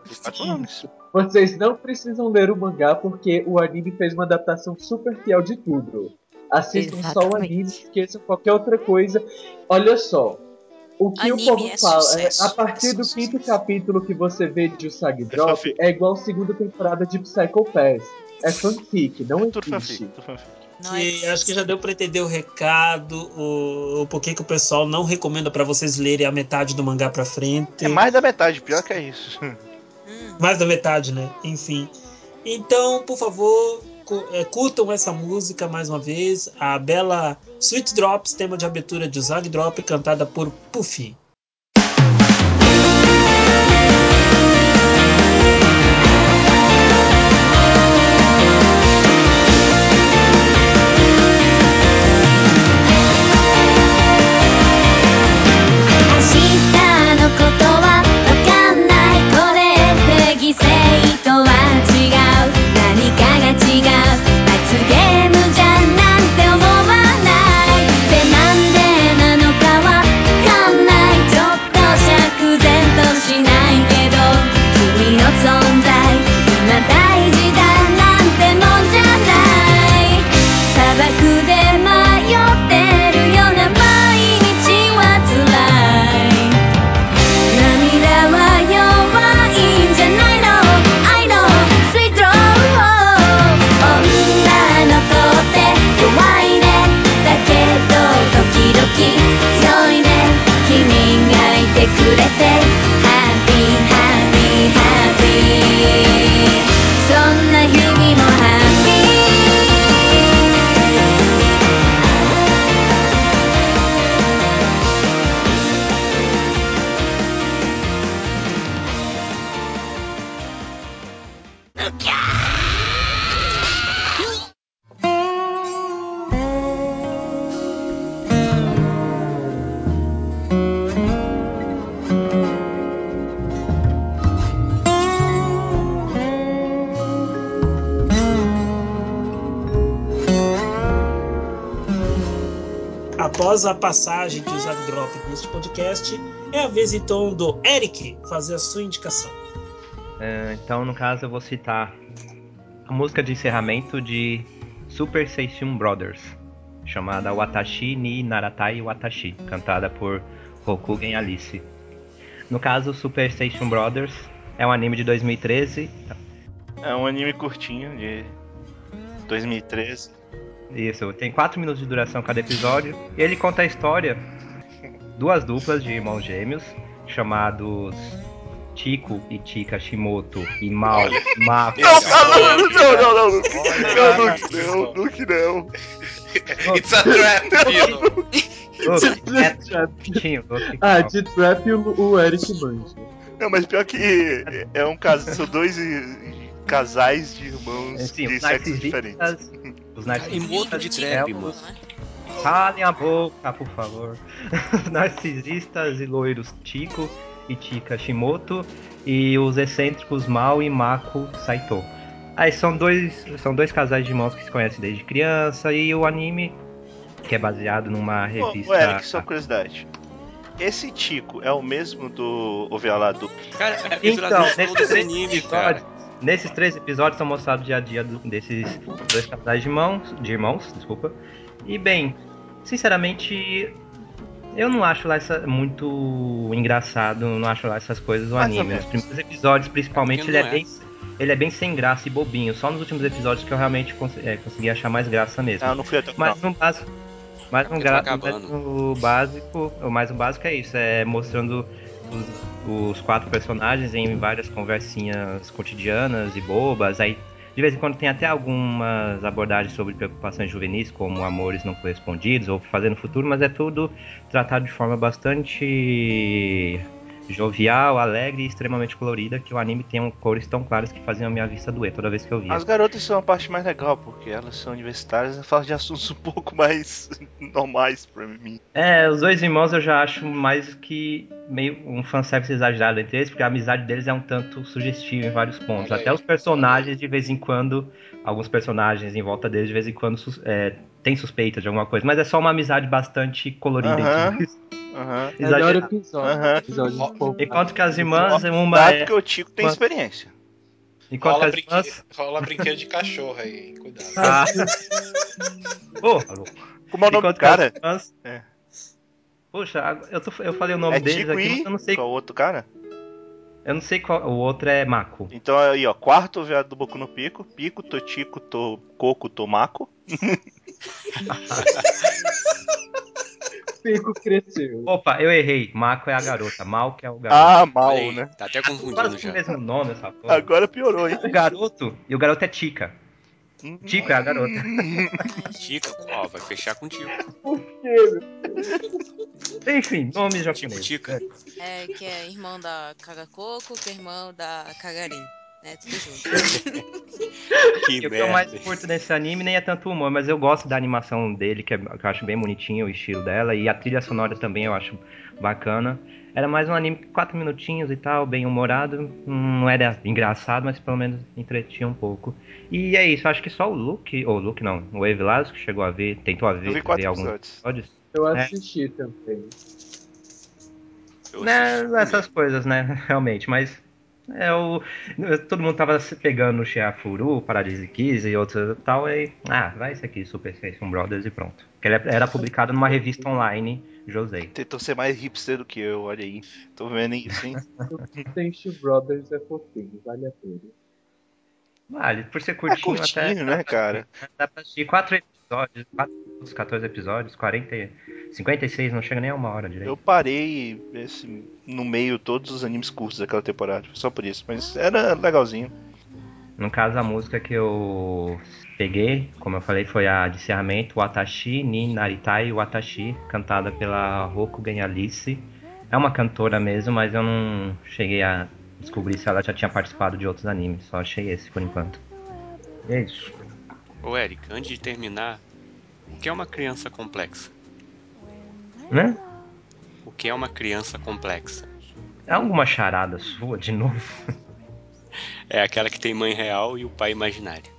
Vocês não precisam ler o mangá porque o anime fez uma adaptação super fiel de tudo. Assistam só o anime, esqueçam qualquer outra coisa. Olha só. O que Anime o povo é fala sucesso, é a partir do quinto capítulo que você vê de Usagi Drop é igual a segunda temporada de Psycho Pass. É fanfic, não existe. Que acho que já deu pra entender o recado, o, o porquê que o pessoal não recomenda pra vocês lerem a metade do mangá pra frente. É mais da metade, pior que é isso. Mais da metade, né? Enfim. Então, por favor, é, curtam essa música mais uma vez. A bela Sweet Drops, tema de abertura de Zag Drop, cantada por Puffy. Após a passagem de Zag Drop neste podcast, é a vez então do Eric fazer a sua indicação. É, então, no caso, eu vou citar a música de encerramento de Super Seishun Brothers, chamada Watashi ni Naratai Watashi, cantada por Rokugen Alice. No caso, Super Seishun Brothers é um anime de 2013. É um anime curtinho de 2013. Isso, tem 4 minutos de duração cada episódio. E ele conta a história duas duplas de irmãos gêmeos chamados Chico e Chika Shimoto e Mal Mako. Não, não, não, não, não, não. Não, Luke, não, Luke, não. It's a trap, Pino. Ah, de trap o, o Eric manja. Não, mas pior que é um caso, são dois casais de irmãos Sim, de os sexos diferentes. Os narcisistas de trap, é mano. Calem a boca, por favor. Os narcisistas e loiros Chico e Chika Shimoto e os excêntricos Mal e Mako Saito. Aí são dois, são dois casais de irmãos que se conhecem desde criança e o anime, que é baseado numa revista. ô, Eric, só curiosidade. Esse Tico é o mesmo do O Violador? Cara, é Então, todos os três, animes, cara. Nesses três episódios são mostrados o dia a dia do- desses dois casais de irmãos, de irmãos, desculpa. E bem, sinceramente, eu não acho lá essa muito engraçado, não acho lá essas coisas ou anime. Nos primeiros episódios, principalmente, Porque ele é, é. bem ele é bem sem graça e bobinho. Só nos últimos episódios que eu realmente cons é, consegui achar mais graça mesmo. Ah, não fui até o Mas final. no básico, mas no, porque gra- tá no básico, o mais o básico é isso, é mostrando os, os quatro personagens em várias conversinhas cotidianas e bobas. Aí de vez em quando tem até algumas abordagens sobre preocupações juvenis, como amores não correspondidos ou fazer no futuro, mas é tudo tratado de forma bastante jovial, alegre e extremamente colorida, que o anime tem um cores tão claras que faziam a minha vista doer toda vez que eu via. As garotas são a parte mais legal, porque elas são universitárias e falam de assuntos um pouco mais normais pra mim. É, os dois irmãos eu já acho mais que meio um fanservice exagerado entre eles, porque a amizade deles é um tanto sugestiva em vários pontos. Até os personagens, de vez em quando, alguns personagens em volta deles, de vez em quando, é, tem suspeita de alguma coisa, mas é só uma amizade bastante colorida. Aham. entre eles. Aham. Melhor Exagerado. episódio. Aham. episódio. Enquanto que as irmãs, uma Dado é. que o Tico tem uma- experiência. Enquanto Rola, as brinque... irmãs. Rola brinquedo de cachorro aí, cuidado. Ah. Ô, Como é o nome do enquanto cara? irmãs- É. Poxa, eu, tô- eu falei o nome É deles Tico aqui, mas e... eu não sei. Qual o outro cara? Eu não sei qual. O outro é Mako. Então aí, ó. Quarto veado do Boku no Pico. Pico, Totico, to... Coco, Tomako. Pico cresceu. Opa, eu errei. Mako é a garota. Mal que é o garoto. Ah, mal, né? Tá até confundindo Quase o já. mesmo nome essa porra. Agora piorou, hein? O garoto. E o garoto é Tica. Tico é a garota. Chica, ó, vai fechar contigo. Enfim, nome Tico, japonês. Tica. É, que é irmão da Kagakoko, que é irmão da Kagarin. Né? Tudo junto. Que o que eu mais curto nesse anime nem é tanto o humor, mas eu gosto da animação dele, que, é- que eu acho bem bonitinho o estilo dela, e a trilha sonora também eu acho bacana. Era mais um anime, quatro minutinhos e tal, bem humorado. Não era engraçado, mas pelo menos entretinha um pouco. E é isso, acho que só o Luke, ou Luke não, o Wave Velasco chegou a ver, tentou a ver, Eu vi quatro ver alguns episódios. episódios. Eu É. assisti também. Eu Né, assisti essas coisas, né? Realmente, mas é o todo mundo tava se pegando no Shiafuru, Paradise Kiss e outros e tal, e ah, vai esse aqui, Super Station Brothers e pronto. Que ele era publicado numa revista online, Josei. Tentou ser mais hipster do que eu, olha aí. Tô vendo isso, hein? Tenchu Brothers é fofinho, vale a pena. Vale, por ser É curtinho, curtinho, até né, cara? dá pra assistir quatro episódios, quatro, minutos, 14 episódios, 40, e- 56, não chega nem a uma hora direito. Eu parei esse, no meio todos os animes curtos daquela temporada, só por isso. Mas era legalzinho. No caso, a música que eu peguei, como eu falei, foi a de encerramento, Watashi ni Naritai Watashi, cantada pela Rokugen Alice. É uma cantora mesmo, mas eu não cheguei a descobrir se ela já tinha participado de outros animes, só achei esse por enquanto. E é isso. Ô, Eric, antes de terminar, o que é uma criança complexa? Né? O que é uma criança complexa? É alguma charada sua de novo? É aquela que tem mãe real e o pai imaginário.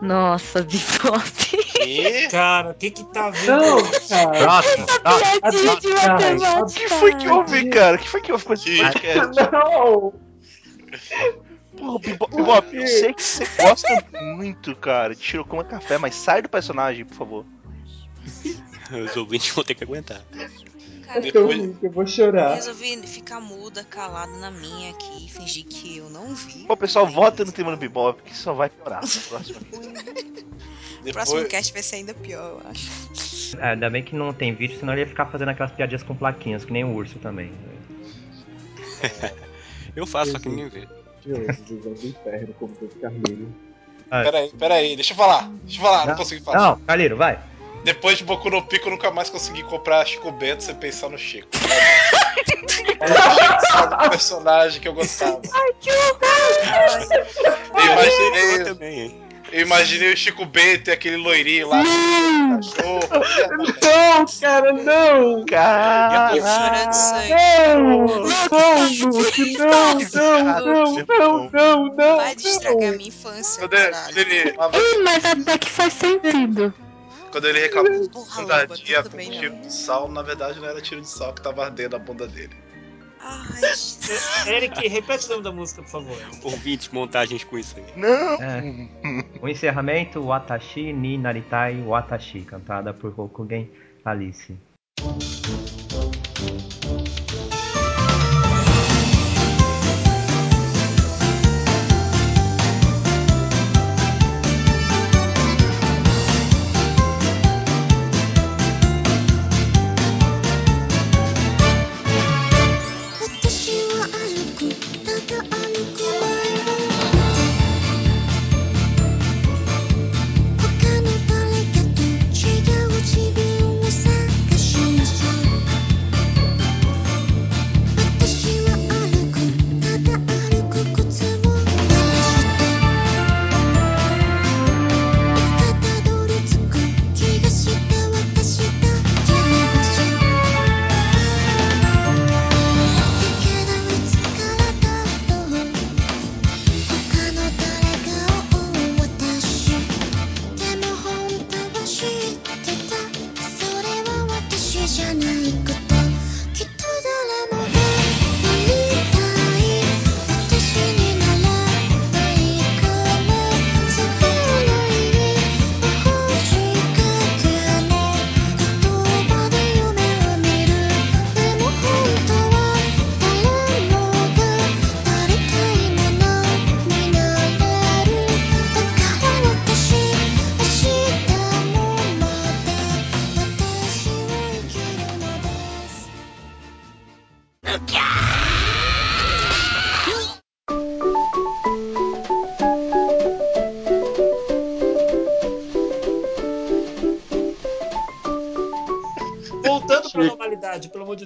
Nossa, Bebop. Cara, o que que tá vendo? Não, cara. Próximo, próximo. Piadinha de matemática. O que foi que houve, cara? O que foi que houve com esse podcast? Não! Porra, Bebop, Bebop, eu sei que você gosta muito, cara, de Shirokuma Café, mas sai do personagem, por favor. Os ouvintes vão ter que aguentar. Cara, ruim que eu vou chorar. resolvi ficar muda, calada na minha aqui, fingir que eu não vi. Pô, pessoal, vota no tema do Bebop, que só vai piorar. Próximo. O próximo depois, cast vai ser ainda pior, eu acho. É, ainda bem que não tem vídeo, senão ele ia ficar fazendo aquelas piadinhas com plaquinhas, que nem o urso também. Eu faço, só que ninguém vê. Visão do inferno, como todo Carlinho. peraí, peraí, deixa eu falar. Deixa eu falar, não, consegui falar. Não, Calheiro, vai. Depois de Boku no Pico, eu nunca mais consegui comprar Chico Bento sem pensar no Chico. Era o personagem que eu gostava. Eu Eu imaginei, também, hein? Eu imaginei o Chico Bento e aquele loirinho lá, cachorro. Não, cara, não! Cara, Chorando sangue. Não! Não, Luke, não, não, não, não, não, não! Vai de estragar a minha infância, Ih, mas até que faz sentido. quando ele reclamou da dia com tiro não. de sal, na verdade não era tiro de sal que tava ardendo a bunda dele. Ai, Jesus. Eric, repete o nome da música, por favor. Ouvintes, montagens com isso aí. não! É. O encerramento, Watashi ni Naritai Watashi, cantada por Rokugen Alice.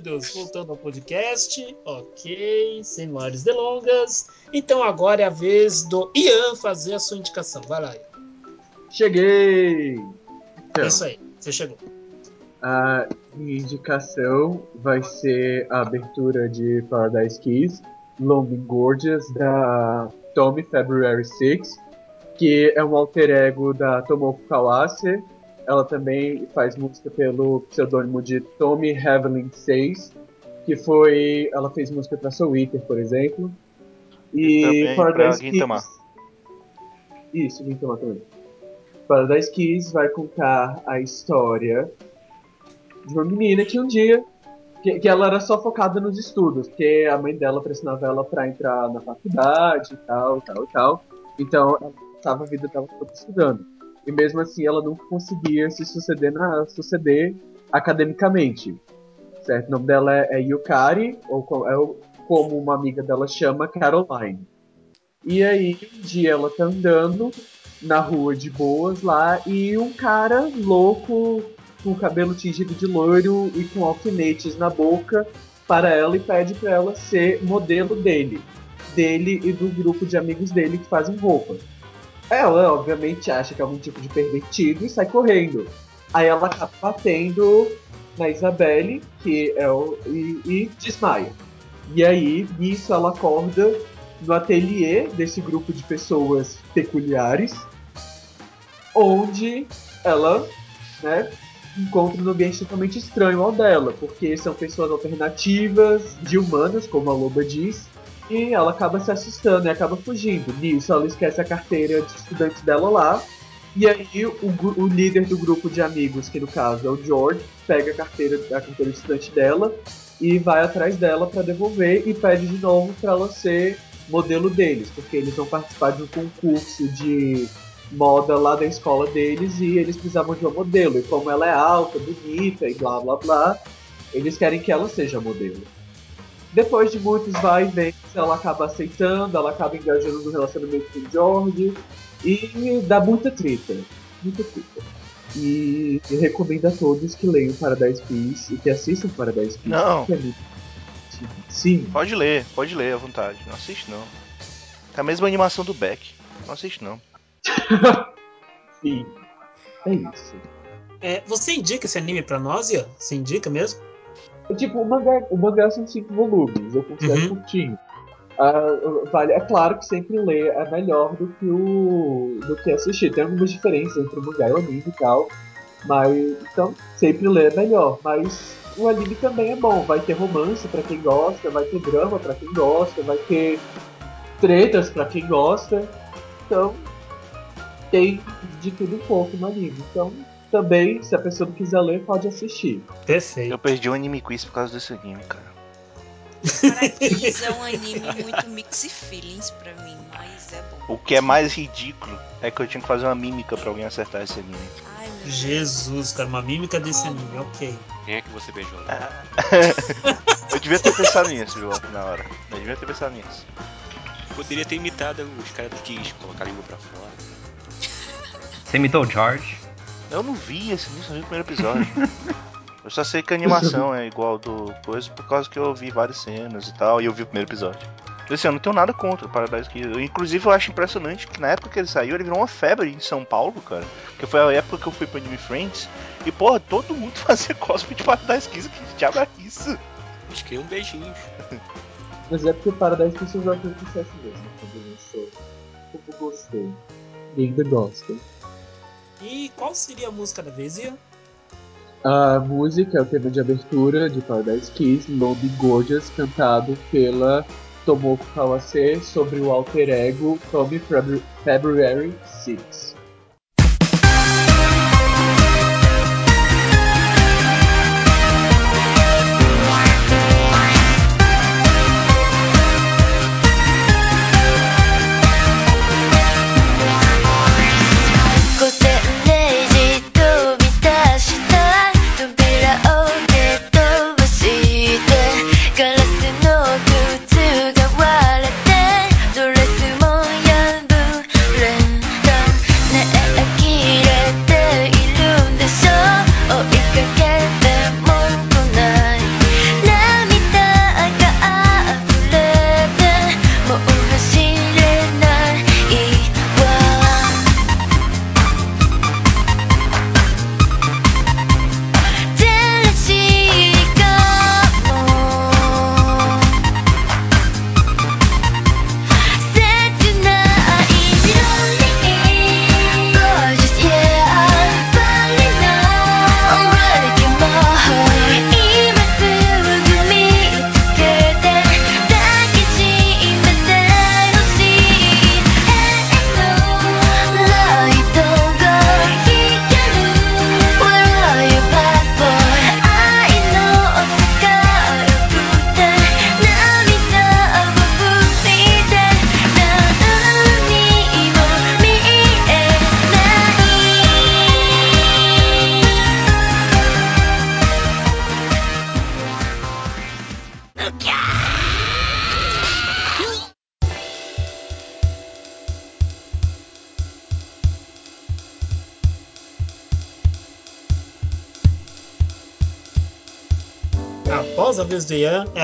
Deus. Voltando ao podcast. Ok, sem maiores delongas. Então agora é a vez do Ian fazer a sua indicação. Vai lá, Ian. Cheguei! Então, É isso aí, você chegou. A minha indicação vai ser a abertura de Paradise Kiss, Long and Gorgeous, da Tommy February 6, que é um alter ego da Tomoko Kawase. Ela também faz música pelo pseudônimo de Tommy Heavenly 6, que foi. Ela fez música pra Soul Eater, por exemplo. E, Paradise Gintama. Kiss. Isso, Gintama também. Paradise Kiss vai contar a história de uma menina que um dia que, que ela era só focada nos estudos, porque a mãe dela pressionava ela pra entrar na faculdade e tal, tal, tal. Então ela passava a vida dela toda estudando. E mesmo assim ela nunca conseguia se suceder, na, suceder academicamente. Certo? O nome dela é, é Yukari, ou é o- como uma amiga dela chama, Caroline. E aí, um dia ela tá andando na rua de boas lá e um cara louco com cabelo tingido de loiro e com alfinetes na boca para ela e pede para ela ser modelo dele. Dele e do grupo de amigos dele que fazem roupa. Ela, obviamente, acha que é algum tipo de pervertido e sai correndo. Aí ela acaba batendo na Isabelle, que é o. e, e desmaia. E aí, nisso, ela acorda no ateliê desse grupo de pessoas peculiares, onde ela, né, encontra um ambiente totalmente estranho ao dela, porque são pessoas alternativas, de humanas, como a Loba diz, e ela acaba se assustando e acaba fugindo. Nisso, ela esquece a carteira de estudante dela lá, e aí o, o líder do grupo de amigos, que no caso é o George, pega a carteira, a carteira de estudante dela e vai atrás dela para devolver e pede de novo para ela ser modelo deles, porque eles vão participar de um concurso de moda lá da escola deles e eles precisavam de uma modelo. E como ela é alta, bonita e blá blá blá, eles querem que ela seja modelo. Depois de muitos vai e vem, ela acaba aceitando, ela acaba engajando no relacionamento com o George e dá muita treta. Muita treta. E eu recomendo a todos que leiam Paradise Kiss e que assistam Paradise Kiss. Não. é. Sim, Pode ler, pode ler à vontade. Não assiste não. É a mesma animação do Beck. Não assiste não. sim. É isso. É, você indica esse anime pra nós, Ian? Você indica mesmo? Tipo, o mangá, o mangá são cinco volumes, eu considero Uhum. curtinho. Ah, vale, é claro que sempre ler é melhor do que o do que assistir. Tem algumas diferenças entre o mangá e o anime e tal, mas então sempre ler é melhor. Mas o anime também é bom. Vai ter romance pra quem gosta, vai ter drama pra quem gosta, vai ter tretas pra quem gosta. Então tem de tudo um pouco no anime. Então também, se a pessoa não quiser ler, pode assistir. Perfeito. Eu perdi o anime quiz por causa desse anime, cara. Kiss é um anime muito mixed feelings pra mim, mas é bom. O que é mais ridículo é que eu tinha que fazer uma mímica pra alguém acertar esse anime. Ai, meu Deus. Jesus, cara, uma mímica desse anime, ok. Quem é que você beijou? Eu devia ter pensado nisso, João, na hora. Eu devia ter pensado nisso. Poderia ter imitado os caras do Kiss, colocar a língua pra fora. Você imitou o George? Eu não vi esse nisso, eu vi o primeiro episódio. eu só sei que a animação é igual do coisa por causa que eu vi várias cenas e tal, e eu vi o primeiro episódio. Assim, eu não tenho nada contra o Paradise Kiss. Eu, Inclusive, eu acho impressionante que na época que ele saiu, ele virou uma febre em São Paulo, cara. Que foi a época que eu fui pro Anime Friends. E, porra, todo mundo fazia cosplay de Paradise Kiss. Que diabo é isso? Eles queriam beijinhos. Mas é porque Paradise Kiss já fez sucesso mesmo quando lançou. Como gostei. E ainda gosto. E qual seria a música da vez, Ian? A música é o tema de abertura de Paradise Kiss, Lonely Gorgeous, cantado pela Tomoko Kawase sobre o alter ego Tommy Febru- February 6.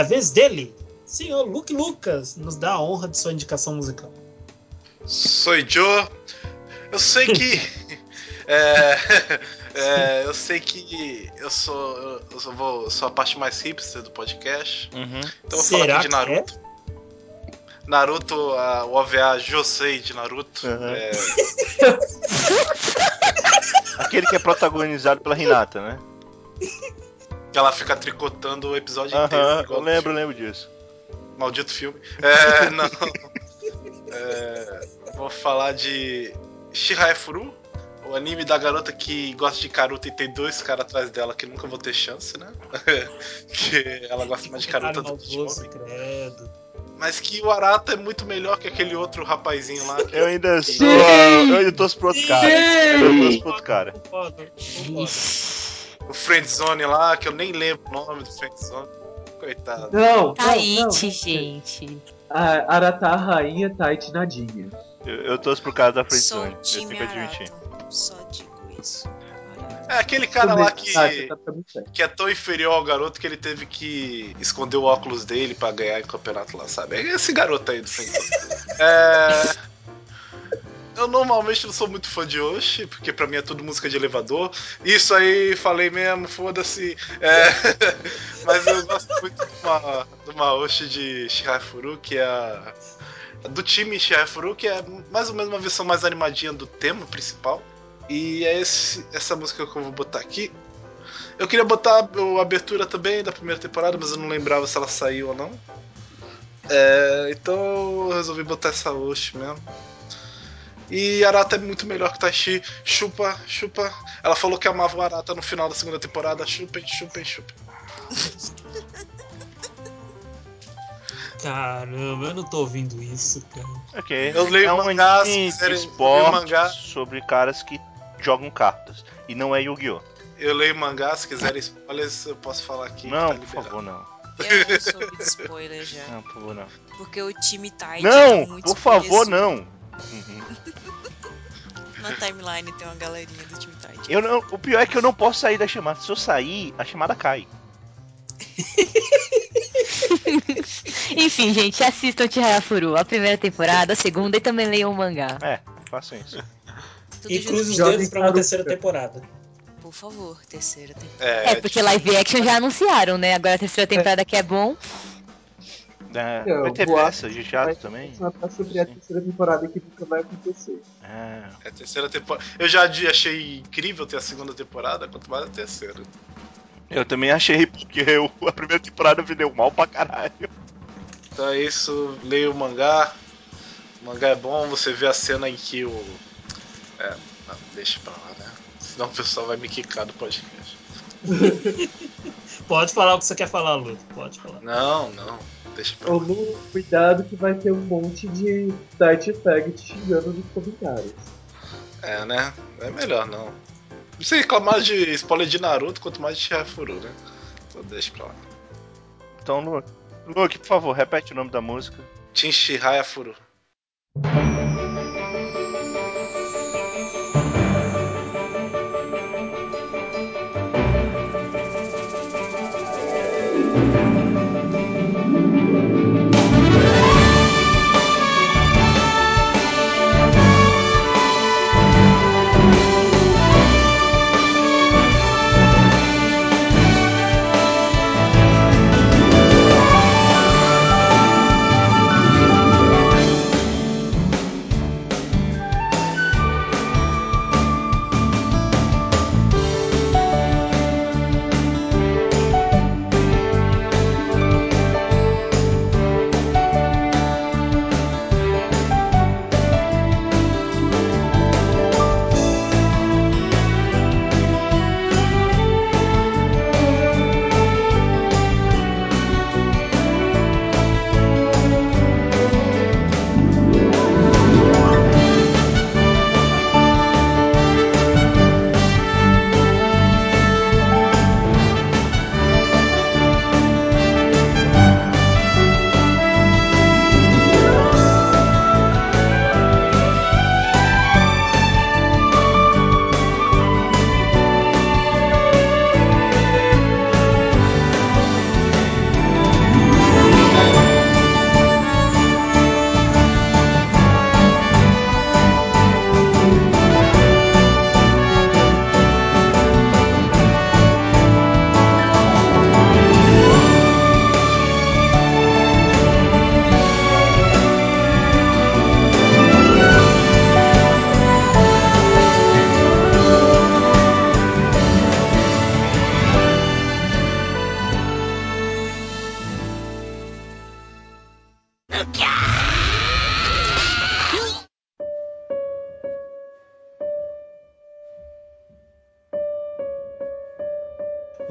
A vez dele. Senhor Luke Lucas nos dá a honra de sua indicação musical. Sou Joe. Eu sei que. é, é, eu sei que eu sou. Eu, eu sou, vou- eu sou a parte mais hipster do podcast. Uhum. Então eu vou Será falar aqui de é? Naruto. Naruto, a- o OVA Josei de Naruto. Uhum. É, Aquele que é protagonizado pela Renata, né? que ela fica tricotando o episódio inteiro. Aham, igual eu lembro, eu lembro disso. Maldito filme. É, não. É, vou falar de Shihaya Furu, o anime da garota que gosta de Karuta e tem dois caras atrás dela que nunca vou ter chance, né? que ela gosta mais de Karuta do que de homem. credo. Mas que o Arata é muito melhor que aquele outro rapazinho lá. que- Eu ainda sou. Eu ainda torço pro outro cara. Eu ainda torço pro outro cara. Concordo, concordo. O Friendzone lá, que eu nem lembro o nome do Friendzone. Coitado. Não, não. gente. A Arata a rainha, Taichi nadinha. Eu, eu torço pro cara da Friendzone. o Eu time tenho que admitir. Arato. Só digo isso. É aquele cara lá que, Ah, tá que é tão inferior ao garoto que ele teve que esconder o óculos dele pra ganhar em campeonato lá, sabe? É esse garoto aí do Friendzone. é... Eu normalmente não sou muito fã de Oshi, porque pra mim é tudo música de elevador. Isso aí, falei mesmo, foda-se. É... Mas eu gosto muito de uma, de uma Oshi de Shihafuru, que é a... do time Shihafuru, que é mais ou menos uma versão mais animadinha do tema principal. E é esse, essa música que eu vou botar aqui. Eu queria botar a abertura também da primeira temporada, mas eu não lembrava se ela saiu ou não. É, então eu resolvi botar essa Oshi mesmo. E Arata é muito melhor que Taishi. Chupa, chupa. Ela falou que amava o Arata no final da segunda temporada. Chupem, chupem, chupem. Caramba, eu não tô ouvindo isso, cara. Ok. Eu leio é um mangás, esporte mangá. sobre caras que jogam cartas. E não é Yu-Gi-Oh! Eu leio mangá, se quiserem spoilers, eu posso falar aqui. Não, tá por favor, não. Eu não soube de spoiler já. Não, por favor, não. Porque o time Tide Não, tá muito por favor, não. Uhum. Na timeline tem uma galerinha do time Tide. Eu não. O pior é que eu não posso sair da chamada. Se eu sair, a chamada cai. Enfim, gente, assistam Chihaya Furu, a primeira temporada, a segunda e também leiam o mangá. É, façam isso. Tudo E cruze os dedos pra uma Naruto. terceira temporada. Por favor, terceira temporada. É, É, porque live action já anunciaram, né? Agora a terceira temporada que é bom. É, Não, vai ter peça de teatro Vai também? falar sobre a terceira temporada que nunca vai acontecer. É. É a terceira temporada. Eu já achei incrível ter a segunda temporada, quanto mais a terceira. Eu também achei, porque eu, a primeira temporada vendeu mal pra caralho. Então é isso, leia o mangá. O mangá é bom, você vê a cena em que o. É, não, deixa pra lá, né? Senão o pessoal vai me quicar do podcast. Pode falar o que você quer falar, Lu. Pode falar. Não, não, deixa pra Ô. Lu, cuidado que vai ter um monte de Taichi Fag te xingando nos comentários. É, né? É melhor não. Não sei reclamar de spoiler de Naruto, quanto mais de Shihafuru, né? Então deixa pra lá. Então, Luke, Luke, por favor, repete o nome da música. Shin Shihaya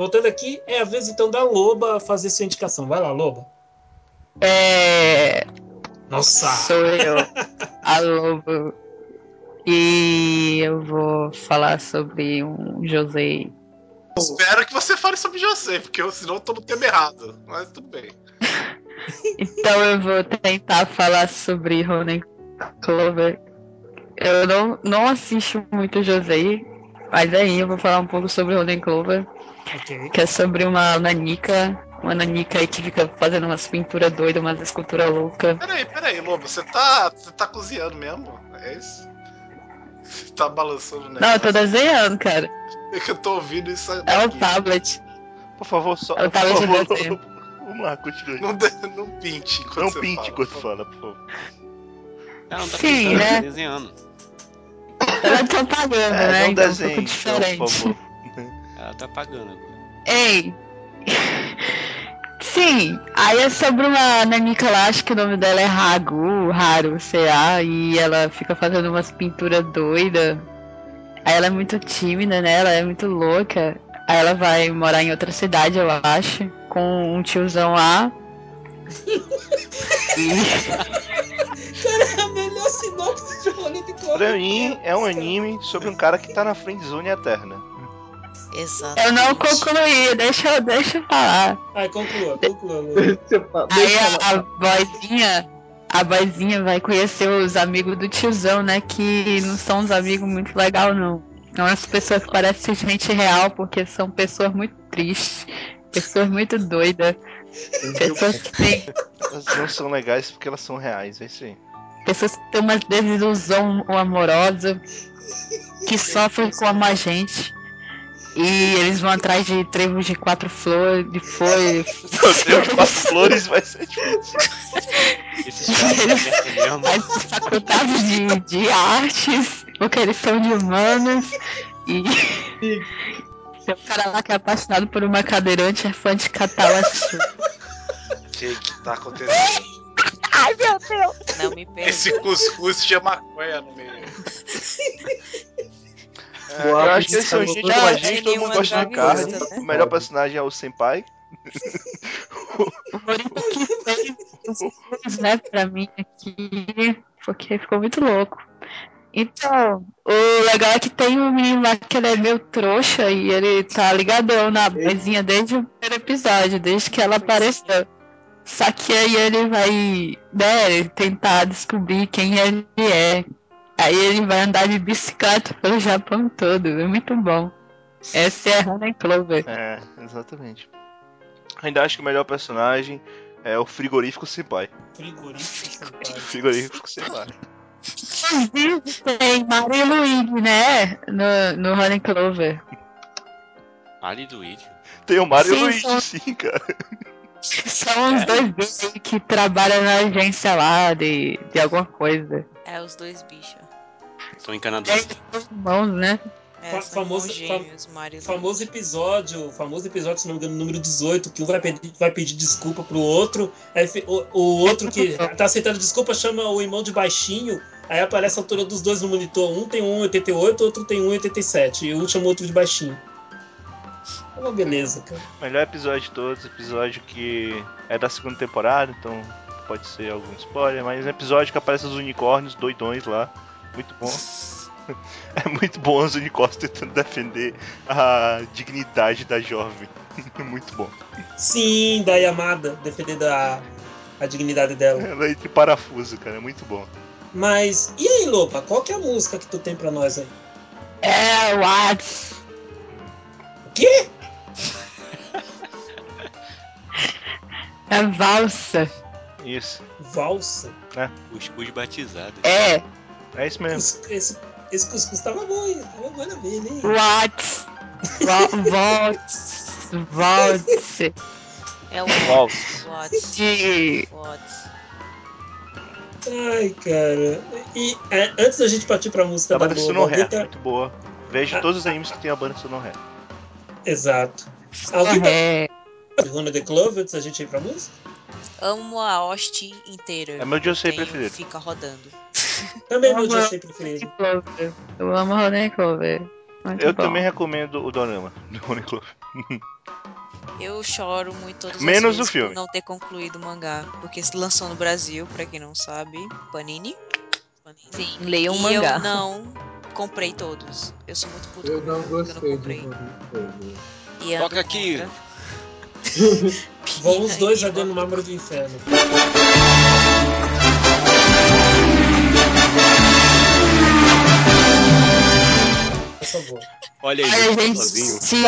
Voltando aqui, é a vez então da Loba fazer sua indicação. Vai lá, Loba. É. Nossa! Sou eu, a Lobo. E eu vou falar sobre um José. Espero que você fale sobre José, porque eu, senão eu tô no tema errado. Mas tudo bem. Então eu vou tentar falar sobre Ronen Clover. Eu não, não assisto muito José, mas aí eu vou falar um pouco sobre Ronen Clover, Ok. que é sobre uma nanica, uma nanica aí que fica fazendo umas pinturas doidas, umas esculturas loucas. Peraí, peraí, Lobo, você tá, você tá cozinhando mesmo? É isso? Você tá balançando o negócio? Não, eu tô desenhando, cara. É que eu tô ouvindo isso É o daqui. tablet. Por favor, só. É o por tablet de favor, desenho. Vamos lá, continue. Não, de- não pinte enquanto Não você pinte fala, enquanto por fala, por favor. Não, não tá Sim, pintando, né? tá desenhando. Ela tá pagando, É, né? não Então é um desenhe, pouco então, diferente. por favor. Ela tá pagando agora. Ei! Sim, aí é sobre uma nanica lá, acho que o nome dela é Ragu, Haru, sei lá, e ela fica fazendo umas pinturas doidas. Aí ela é muito tímida, né? Ela é muito louca. Aí ela vai morar em outra cidade, eu acho, com um tiozão lá. Cara, é a melhor sinopse de Clover. Pra mim, é um anime sobre um cara que tá na friendzone eterna. Exato. eu não concluí, deixa, eu- deixa eu falar. Ai, conclua, conclua, Aí a, a vozinha, a vozinha vai conhecer os amigos do tiozão, né? Que não são uns amigos muito legais, não. São as pessoas que parecem gente real, porque são pessoas muito tristes, pessoas muito doidas, pessoas que têm, Elas não são legais porque elas são reais, é isso aí. pessoas que têm uma desilusão amorosa, que sofrem como a gente. E eles vão atrás de trevos de quatro flores, de folhas. Tenho quatro flores, vai ser difícil. Esses caras. As faculdades de, de artes, porque eles são de humanas. E tem um cara lá que é apaixonado por uma cadeirante, é fã de Catalachu. O que que tá acontecendo? Ai meu Deus! Não me perca. Esse cuscuz tinha maconha no meio. É, eu acho que eles são gente como a gente, todo mundo gosta de carne. né? O melhor personagem é o Senpai. O né, pra mim aqui, porque ficou muito louco. Então, o legal é que tem um menino lá que ele é meio trouxa e ele tá ligadão na vozinha desde o primeiro episódio, desde que ela apareceu. Só que aí ele vai, né, tentar descobrir quem ele é. Aí ele vai andar de bicicleta pelo Japão todo, é muito bom. Essa é a Hannah Clover. É, exatamente. Ainda acho que o melhor personagem é o frigorífico Senpai. Frigorífico, Senpai. Frigorífico Senpai. Inclusive tem Mario e Luigi, né? No, no Honey Clover. Ali do Luigi. Tem o Mario e Sim, o Luigi, são- sim, cara. São os dois bichos aí que trabalham na agência lá de, de alguma coisa. É os dois bichos. São encanadores. Irmãos, né? É, famoso- gêmeos, Famoso episódio, famoso episódio, se não me engano, número 18, que um vai pedir, vai pedir desculpa pro outro, aí o, o outro que tá aceitando desculpa chama o irmão de baixinho, aí aparece a altura dos dois no monitor. Um tem 1,88, outro tem 1,87, e um chama o outro de baixinho. É uma beleza, cara. Melhor episódio de todos, episódio que é da segunda temporada, então pode ser algum spoiler, mas é um episódio que aparece os unicórnios doidões lá. Muito bom. É muito bom os unicórnios tentando defender a dignidade da jovem. Muito bom. Sim, da Yamada, defendendo a, a dignidade dela. Ela é de parafuso, cara, é muito bom. Mas, e aí, Lopa, qual que é a música que tu tem pra nós aí? É, Whats. O quê? É valsa. Isso, Valsa? Cuscuz batizado. É, é isso mesmo. Esse, esse cuscuz tava bom, hein? Tava bom na velha, hein? Whats. Whats. Whats. É o. De. Watts. Ai, cara. E é, antes da gente partir pra música A da banda Sonoré, alguém tá... muito boa. Vejo Ah. todos os animes que tem a banda Sonoré. Exato. Alguém tá É, de Runa the Clover antes da gente ir pra música? Amo a hoste inteira. É meu Josei preferido. Fica rodando. Também é meu sempre preferido. Clover. Eu amo Honey Clover. Muito Eu bom. também recomendo o Dorama do Uniqlo. Eu choro muito todas Menos as vezes o filme. por não ter concluído o mangá. Porque se lançou no Brasil, pra quem não sabe, Panini. Panini. Sim, leiam o e mangá. eu não comprei todos. Eu sou muito puto Eu não porque eu não gostei de comprei. E ando Toca aqui. Vão os dois E no vou- mármore do inferno. Por favor. Olha aí, Olha, gente, sozinho. se,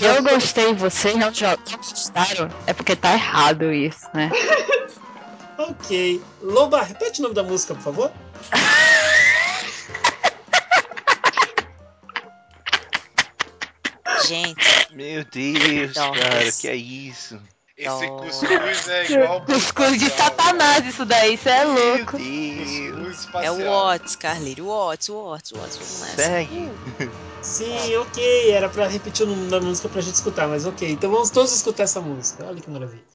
já eu gostei e vocês jo- não gostaram, é porque tá errado isso, né? Ok. Loba, repete o nome da música, por favor. Gente, Meu Deus, Nossa. cara, que é isso? Esse cuscuz é igual. ao Cuscuz de satanás, isso daí, isso é louco. É o Watts, Carlírio. O Watts, o Watts, o Watts. Vamos nessa. Segue. Sim, ok. Era pra repetir o nome da música pra gente escutar, mas ok. Então vamos todos escutar essa música. Olha que maravilha.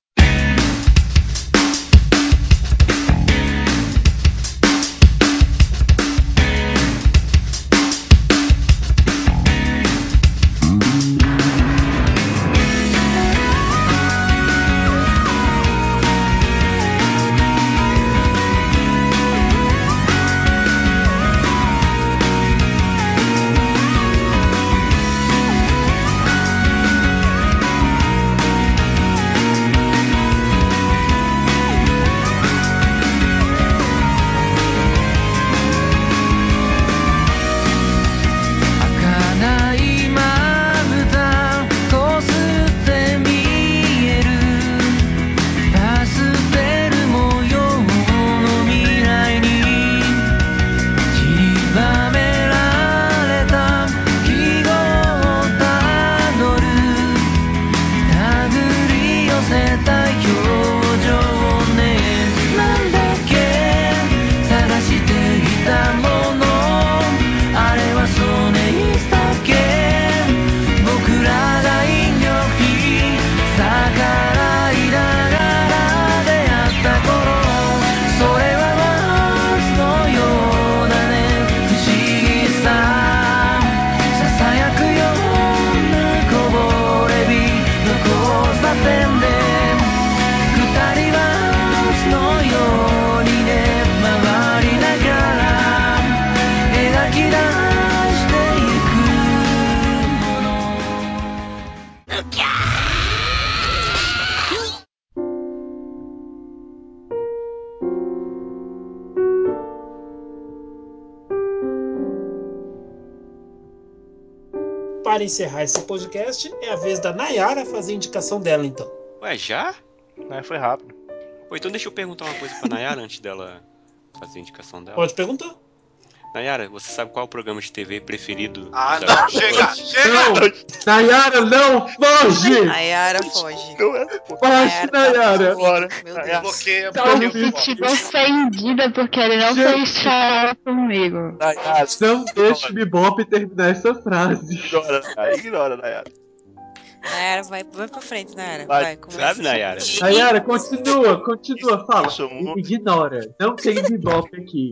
Para encerrar esse podcast, é a vez da Nayara fazer a indicação dela, então. Ué, já? É, foi rápido. Pô, então deixa eu perguntar uma coisa pra Nayara antes dela fazer a indicação dela. Pode perguntar. Nayara, você sabe qual é o programa de TV preferido? Ah, não, chega, chega! Não! Nayara, não! Foge! Nayara foge. Não é. Foge, Nayara! Bora. Meu. Deus. Bloqueia, bloqueia me sentindo ofendida porque ele não Gente. fez tchau comigo. Nayara, Não deixe o Bebop terminar essa frase. ignora, Nayara, ignora, Nayara. Nayara, vai, vai pra frente, Nayara. Vai, Vai, começa. Sabe, Nayara? Nayara, continua, continua, fala. Ignora. Não tem Bebop aqui.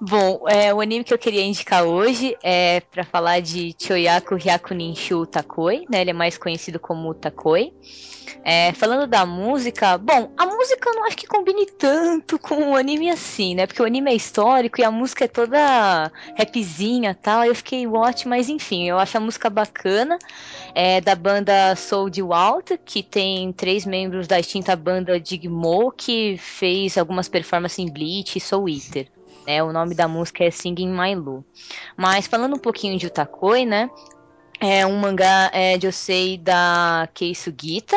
Bom, é, o anime que eu queria indicar hoje é pra falar de Choyaku Hyakunin-shu Takoi, né? Ele é mais conhecido como Takoi. É, falando da música, bom, a música eu não acho que combine tanto com o anime assim, né? Porque o anime é histórico e a música é toda rapzinha e tal. Eu fiquei watch, mas enfim, eu acho a música bacana. É da banda Soul de Walt, que tem três membros da extinta banda Digmo, que fez algumas performances em Bleach e Soul Eater. É, o nome da música é Singing My Lu. Mas falando um pouquinho de Utakoi, né? É um mangá é, de Yosei da Kei Sugita.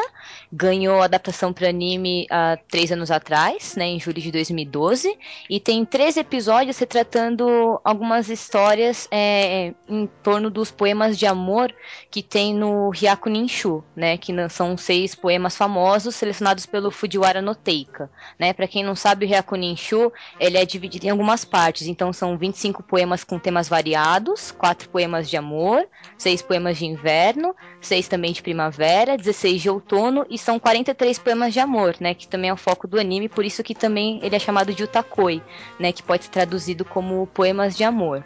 Ganhou adaptação para anime há três anos atrás, né, em julho de 2012. E tem três episódios retratando algumas histórias é, em torno dos poemas de amor que tem no Hyaku Ninshu, né, que são seis poemas famosos selecionados pelo Fujiwara no Teika. Né? Para quem não sabe, o Hyaku Ninshu ele é dividido em algumas partes. Então são 25 poemas com temas variados, quatro poemas de amor, seis poemas de inverno, seis também de primavera, 16 de outono e são 43 poemas de amor, né, que também é o foco do anime, por isso que também ele é chamado de utakoi, né, que pode ser traduzido como poemas de amor.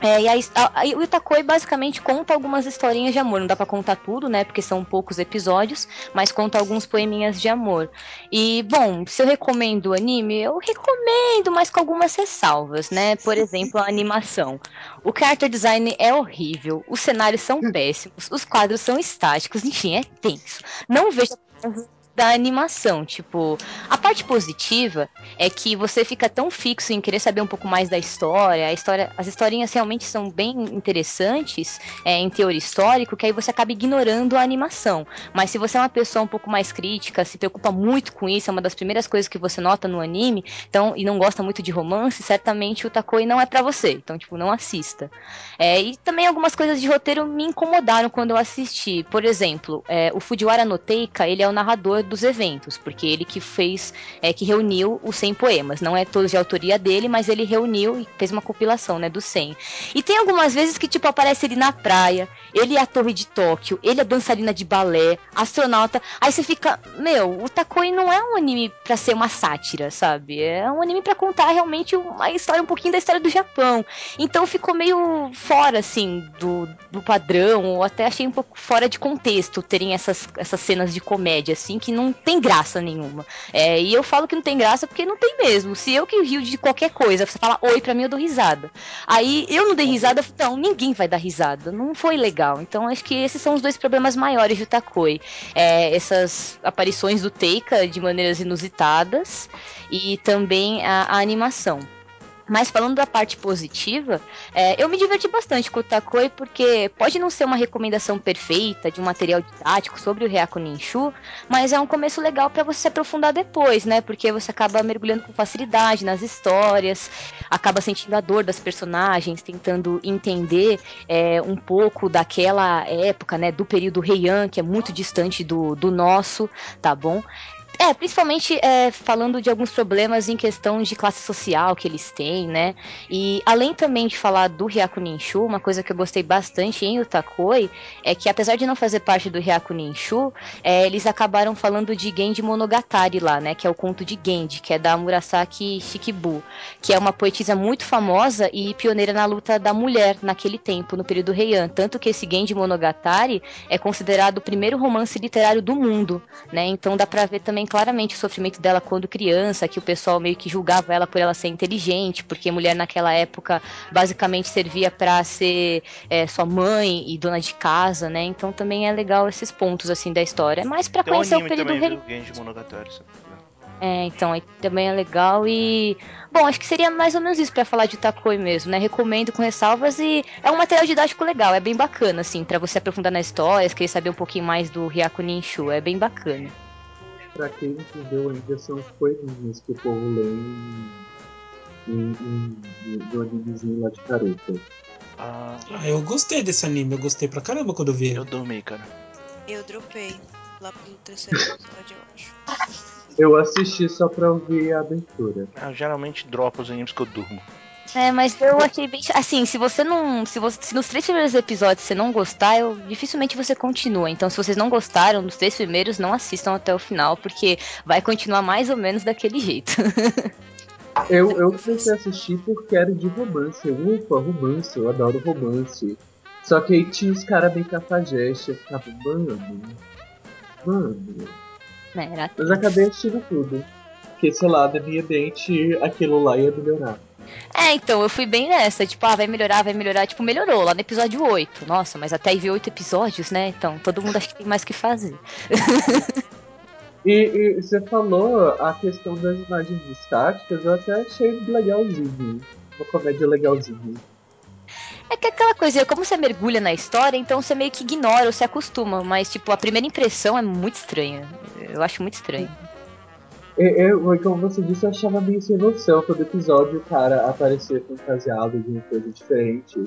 É, e a, a, o Itakoi basicamente conta algumas historinhas de amor. Não dá pra contar tudo, né? Porque são poucos episódios, mas conta alguns poeminhas de amor. E, bom, se eu recomendo o anime, eu recomendo, mas com algumas ressalvas, né? Por exemplo, a animação. O character design é horrível, os cenários são péssimos, os quadros são estáticos, enfim, é tenso. Não vejo da animação, tipo, a parte positiva é que você fica tão fixo em querer saber um pouco mais da história, a história, as historinhas realmente são bem interessantes é, em teor histórico, que aí você acaba ignorando a animação. Mas se você é uma pessoa um pouco mais crítica, se preocupa muito com isso, é uma das primeiras coisas que você nota no anime, então e não gosta muito de romance, certamente o Takoi não é para você. Então, tipo, não assista. É, e também algumas coisas de roteiro me incomodaram quando eu assisti. Por exemplo, é, o Fujiwara no Teika, ele é o narrador dos eventos, porque ele que fez, é, que reuniu os 100 poemas. Não é todos de autoria dele, mas ele reuniu e fez uma compilação, né, dos 100. E tem algumas vezes que, tipo, aparece ele na praia, ele é a torre de Tóquio, ele é dançarina de balé, astronauta. Aí você fica, meu, o Takoi não é um anime para ser uma sátira, sabe? É um anime para contar realmente uma história, um pouquinho da história do Japão. Então ficou meio fora, assim, do, do padrão, ou até achei um pouco fora de contexto terem essas, essas cenas de comédia, assim, que não tem graça nenhuma. É, e eu falo que não tem graça porque não tem mesmo. Se eu que rio de qualquer coisa, você fala oi pra mim, eu dou risada. Aí eu não dei risada, então ninguém vai dar risada. Não foi legal. Então acho que esses são os dois problemas maiores do Takoi. É, essas aparições do Teika de maneiras inusitadas e também a, a animação. Mas falando da parte positiva, é, eu me diverti bastante com o Takoi, porque pode não ser uma recomendação perfeita de um material didático sobre o Ryaku Ninshu, mas é um começo legal para você se aprofundar depois, né? Porque você acaba mergulhando com facilidade nas histórias, acaba sentindo a dor das personagens, tentando entender é, um pouco daquela época, né? Do período Heian, que é muito distante do, do nosso, tá bom? É, principalmente é, falando de alguns problemas em questão de classe social que eles têm, né? E além também de falar do Ryaku Ninshu, uma coisa que eu gostei bastante em Utakoi é que apesar de não fazer parte do Ryaku Ninshu, é, eles acabaram falando de Genji Monogatari lá, né? Que é o conto de Genji, que é da Murasaki Shikibu, que é uma poetisa muito famosa e pioneira na luta da mulher naquele tempo, no período Heian. Tanto que esse Genji Monogatari é considerado o primeiro romance literário do mundo, né? Então dá pra ver também claramente o sofrimento dela quando criança, que o pessoal meio que julgava ela por ela ser inteligente, porque mulher naquela época basicamente servia para ser é, sua mãe e dona de casa, né? Então também é legal esses pontos assim da história. É mais para conhecer o período também, rei. É, então aí também é legal e bom, acho que seria mais ou menos isso para falar de Takoi mesmo, né? Recomendo com ressalvas e é um material didático legal, é bem bacana assim, para você aprofundar na história, querer saber um pouquinho mais do Ryaku Ninshu, é bem bacana. Pra quem entendeu ainda, são os poeminhas que o povo lê em, em, em, no animezinho lá de Naruto. Ah, Ah, eu gostei desse anime, eu gostei pra caramba quando eu vi eu dormi, cara. Eu dropei lá pelo terceiro episódio, eu acho. Eu assisti só pra ouvir a abertura. Ah, eu geralmente dropo os animes que eu durmo. É, mas eu achei bem. Assim, se você não. Se, você, se nos três primeiros episódios você não gostar, eu, dificilmente você continua. Então, se vocês não gostaram dos três primeiros, não assistam até o final, porque vai continuar mais ou menos daquele jeito. Eu, eu comecei a assistir porque era de romance. Ufa, romance, eu adoro romance. Só que aí tinha os caras bem cafajeste. Eu ficava, mano, mano. era Mas acabei assistindo tudo. Porque, sei lá, na minha mente aquilo lá ia melhorar. É, então, eu fui bem nessa, tipo, ah, vai melhorar, vai melhorar, tipo, melhorou lá no episódio 8. Nossa, mas até aí ver 8 episódios, né? Então, todo mundo acha que tem mais o que fazer. E, e você falou a questão das imagens estáticas, eu até achei legalzinho. Uma comédia legalzinha. É que é aquela coisa, como você mergulha na história, então você meio que ignora ou se acostuma, mas, tipo, a primeira impressão é muito estranha. Eu acho muito estranho. Eu, eu, como você disse, eu achava meio sem noção todo episódio o cara aparecer fantasiado de uma coisa diferente.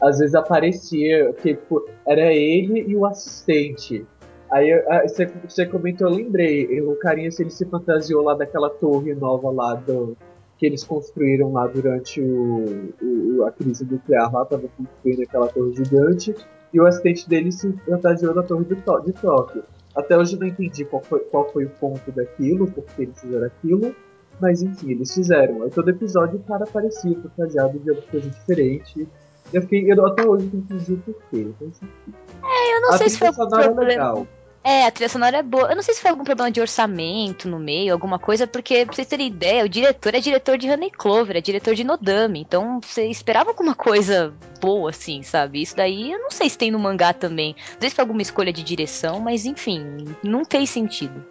Às vezes aparecia que tipo, era ele e o assistente. Aí ah, você, comentou, eu lembrei, o carinha se ele se fantasiou lá daquela torre nova lá do, que eles construíram lá durante o, o- a crise nuclear lá, tava construindo aquela torre gigante, e o assistente dele se fantasiou da torre Tó- de Tóquio. Até hoje eu não entendi qual foi, qual foi o ponto daquilo, por que eles fizeram aquilo, mas enfim, eles fizeram. Aí todo episódio o cara aparecia fantasiado de alguma coisa diferente, Eu, fiquei, eu até hoje não entendi o porquê. Então, assim, É, eu não sei se foi sonora é problema. legal. É, a trilha sonora é boa. Eu não sei se foi algum problema de orçamento no meio, alguma coisa, porque, pra vocês terem ideia, o diretor é diretor de Honey Clover, é diretor de Nodame. Então, você esperava alguma coisa boa, assim, sabe? Isso daí eu não sei se tem no mangá também. Não sei se foi alguma escolha de direção, mas enfim, não fez sentido.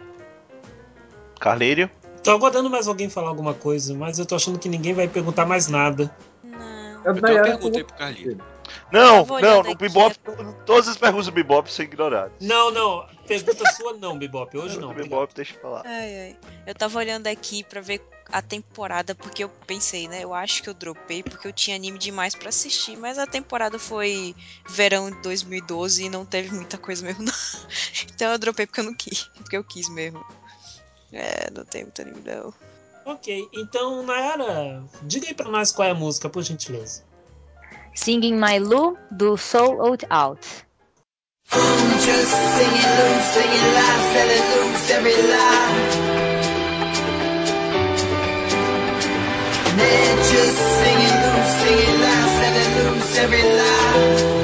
Carleiro? Tô aguardando mais alguém falar alguma coisa, mas eu tô achando que ninguém vai perguntar mais nada. Eu uma Nayara pergunta aí falou- pro Carlinhos. Não, não, no Bebop, todas as perguntas do Bebop são ignoradas. Não, não, pergunta sua não, Bebop, hoje não. Bebop, deixa eu falar. Ai, ai. Eu tava olhando aqui pra ver a temporada, porque eu pensei, né? Eu acho que eu dropei porque eu tinha anime demais pra assistir, mas a temporada foi verão de 2012 e não teve muita coisa mesmo, não. Então eu dropei porque eu não quis, porque eu quis mesmo. É, não tem muito anime não. Ok, então, Nayara, diga aí pra nós qual é a música, por gentileza. Singing My Lu, do Soul Out Out. Just singing loose, singing loud, selling loose every lie. They're just singing loose, singing loud, selling loose every lie.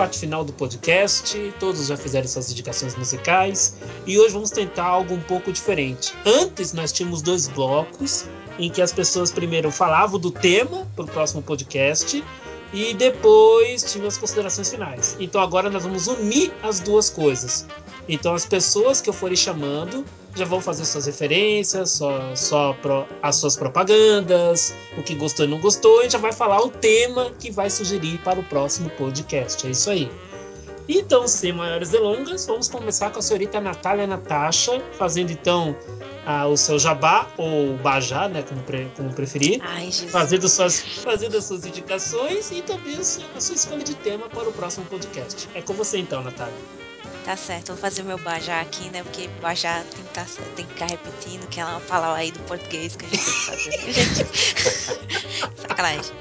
parte final do podcast, todos já fizeram suas indicações musicais e hoje vamos tentar algo um pouco diferente. Antes nós tínhamos dois blocos em que as pessoas primeiro falavam do tema para o próximo podcast e depois tinham as considerações finais. Então agora nós vamos unir as duas coisas. Então as pessoas que eu forem chamando já vão fazer suas referências, só, só pro- as suas propagandas, o que gostou e não gostou, e já vai falar o tema que vai sugerir para o próximo podcast. É isso aí. Então, sem maiores delongas, vamos começar com a senhorita Natália Natasha, fazendo então ah, o seu jabá, ou bajá, né, como, pre- como preferir. Ai. Fazendo suas, fazendo as suas indicações e também a sua a sua escolha de tema para o próximo podcast. É com você então, Natália. Tá certo, vou fazer o meu bajá aqui, né? Porque bajá tem que, tá, tem que ficar repetindo, que uma palavra aí do português que a gente tem que fazer. né, gente? Sacanagem.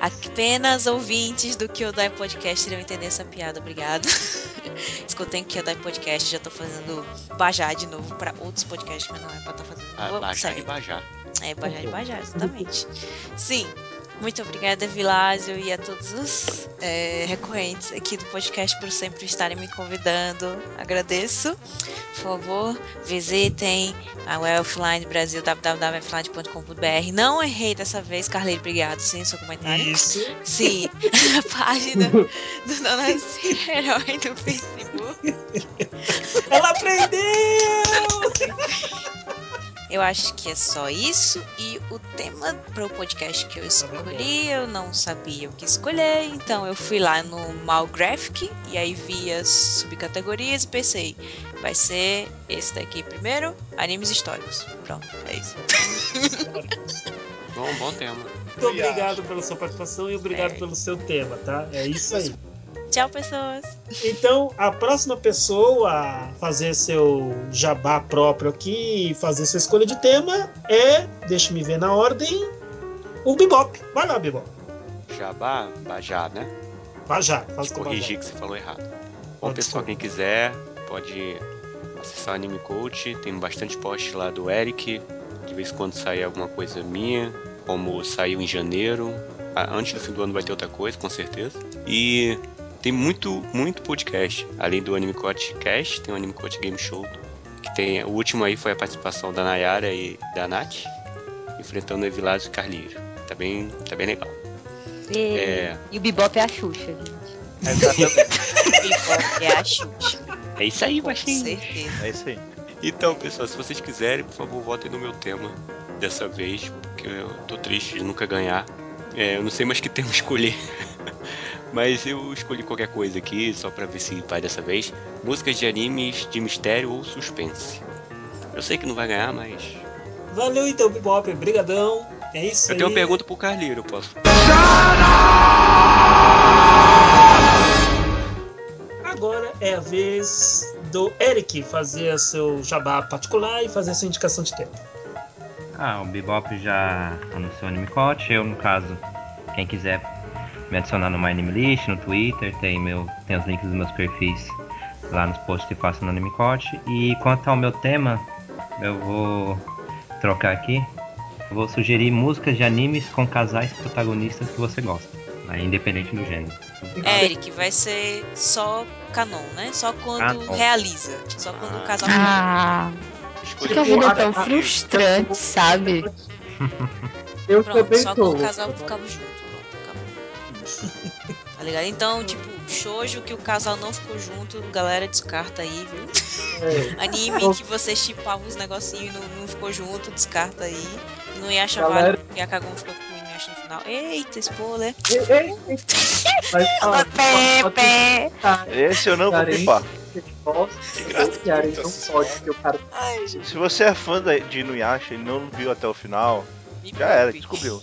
Apenas ouvintes do Kyodai Podcast irão entender essa piada, obrigado. Escutem o Kyodai Podcast, já tô fazendo bajá de novo pra outros podcasts, mas não é pra estar fazendo. Ah, Bajá de Bajá. É, Bajá de Bajá, exatamente. Sim, muito obrigada, Vilásio, e a todos os é, recorrentes aqui do podcast por sempre estarem me convidando. Agradeço. Por favor, visitem a Offline Brasil. Não errei dessa vez, Carleiro, obrigado, sim, seu comentário. Isso. Sim, a página do Dona Herói do Facebook. Ela aprendeu! Eu acho que é só isso. E o tema para o podcast que eu escolhi, eu não sabia o que escolher. Então eu fui lá no Malgraphic e aí vi as subcategorias e pensei, vai ser esse daqui primeiro, animes históricos. Pronto, é isso. Bom, bom tema. Muito obrigado pela sua participação e obrigado pelo seu tema, tá? É isso aí. Tchau, pessoas. Então, a próxima pessoa a fazer seu jabá próprio aqui fazer sua escolha de tema é, deixa me ver na ordem, o Bebop. Vai lá, Bebop. Jabá, Bajá, né? Bajá, faz com Corrigir que você falou errado. Bom, pessoal, quem quiser pode acessar o Anime Coach. Tem bastante post lá do Eric. De vez em quando sai alguma coisa minha, como saiu em janeiro. Ah, Antes do fim do ano vai ter outra coisa, com certeza. E tem muito, muito podcast. Além do Anime Coach Cast, tem o Anime Coach Game Show. Que tem, o último aí foi a participação da Nayara e da Nath, enfrentando Evilásio e Carlinhos. Tá bem, tá bem legal. E, É. e o Bebop é a Xuxa, gente. Bebop é a Xuxa. É isso aí, Com baixinho. certeza. É isso aí. Então, pessoal, se vocês quiserem, por favor, votem no meu tema dessa vez, porque eu tô triste de nunca ganhar. É, eu não sei mais que tema escolher. Mas eu escolhi qualquer coisa aqui, só pra ver se vai dessa vez. Músicas de animes de mistério ou suspense. Eu sei que não vai ganhar, mas. Valeu então, Bebop. Brigadão. É isso Eu aí. tenho uma pergunta pro Carlinho, eu posso. Agora é a vez do Eric fazer seu jabá particular e fazer sua indicação de tema. Ah, o Bebop já anunciou o Anime Coach. Eu, no caso, quem quiser me adicionar no My Anime List, no Twitter, tem, meu, tem os links dos meus perfis lá nos posts que faço no Anime Coach. E quanto ao meu tema, eu vou trocar aqui. Eu vou sugerir músicas de animes com casais protagonistas que você gosta, né, independente do gênero. Eric, vai ser só canon, né? Só quando Canon. realiza. Só quando o casal. Ah, que a vida é tão frustrante, sabe? Eu Pronto, também só tô. quando o casal ficava junto. Tá ligado? Então, tipo, shoujo que o casal não ficou junto, galera, descarta aí, viu? É. Anime que você chipavam os negocinhos e não, não ficou junto, descarta aí. Não ia achar Galera- válido porque a Kagum ficou com o Inuyasha no final. Eita, spoiler. Pepe. Esse eu não vou pipar. Nossa, pode, o cara. Se você é fã de Inuyasha e não viu até o final, já era, descobriu.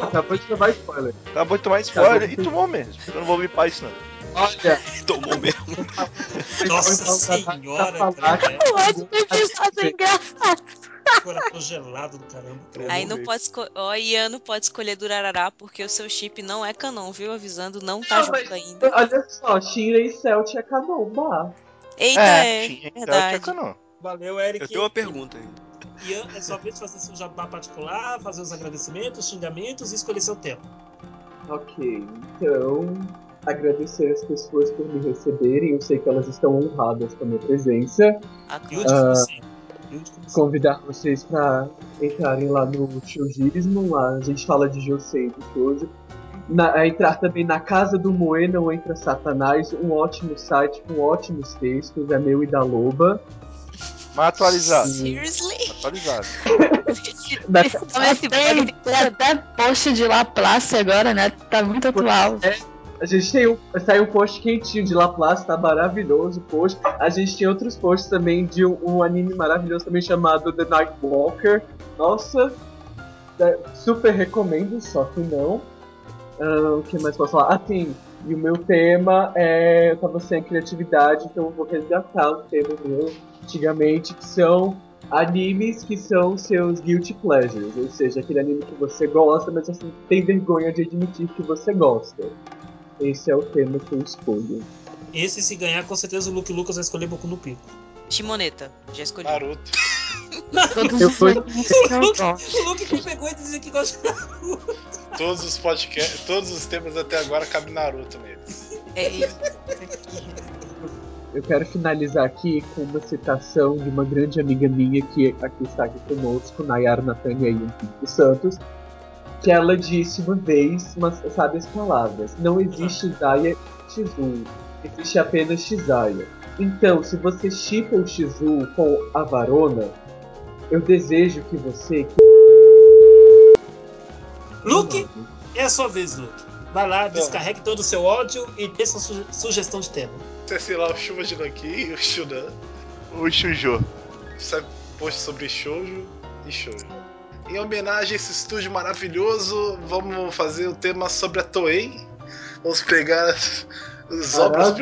Acabou de tomar spoiler. Acabou de tomar spoiler e tomou mesmo. Eu não vou bipar isso não. Olha, Tomou mesmo. Nossa Então, senhora, tá. Eu acho que episódio é engraçado. Coração gelado do caramba. Aí não pode escolher. Ó, Ian não pode escolher Durarará porque o seu chip não é canon, viu? Avisando, não tá Não, junto mas- ainda. Olha só, Shinra e Celt é canon, bah. Eita, É, é, tinha- verdade. tinha canon. Valeu, Eric. Eu tenho uma pergunta ainda. Ian, é sua vez de fazer seu jabá particular, fazer os agradecimentos, xingamentos e escolher seu tema. Ok, então agradecer as pessoas por me receberem. Eu sei que elas estão honradas com a minha presença. Ah, sempre. Convidar vocês para entrarem lá no Shoujismo. Lá a gente fala de Josei e de Shoujo. Na, a entrar também na Casa do Moe, não entra Satanás. Um ótimo site com ótimos textos. É meu e da Loba. Mas atualizado. Seriously? Atualizado. Da, Mas tem, tem até post de Laplace agora, né? Tá muito atual. A gente tem um, saiu um post quentinho de Laplace, tá maravilhoso o post. A gente tem outros posts também de um, um anime maravilhoso também chamado The Night Walker. Nossa, é, super recomendo, só que não. Ah, o que mais posso falar? Ah, sim, e o meu tema é. Eu tava sem criatividade, então eu vou resgatar um tema meu antigamente, que são animes que são seus guilty pleasures, ou seja, aquele anime que você gosta, mas você tem vergonha de admitir que você gosta. Esse é o tema que eu escolho. Esse, se ganhar, com certeza o Luke Lucas vai escolher Boku no Pico. Shimoneta, já escolhi. Naruto. Todos Eu os fui-. O Luke que pegou e dizia que gosta de Naruto. Todos os podcasts, todos os temas até agora cabe Naruto neles. Eita, Eu quero finalizar aqui com uma citação de uma grande amiga minha que aqui está aqui conosco, Nayara Natânia Yunquinho Santos, que ela disse uma vez umas sábias palavras: Não existe Zaya Shizu, existe apenas Shizaya. Então, se você chipa o Shizu com a Varona, eu desejo que você. Luke, é a sua vez, Luke. Vai lá, descarregue todo o seu ódio e dê sua suge- sugestão de tema. Sei lá, o Chuva de Nankin, o Shunan. O Shujo. Sabe, post sobre shoujo e shoujo. em homenagem a esse estúdio maravilhoso, vamos fazer o tema sobre a Toei. Vamos pegar as, as obras,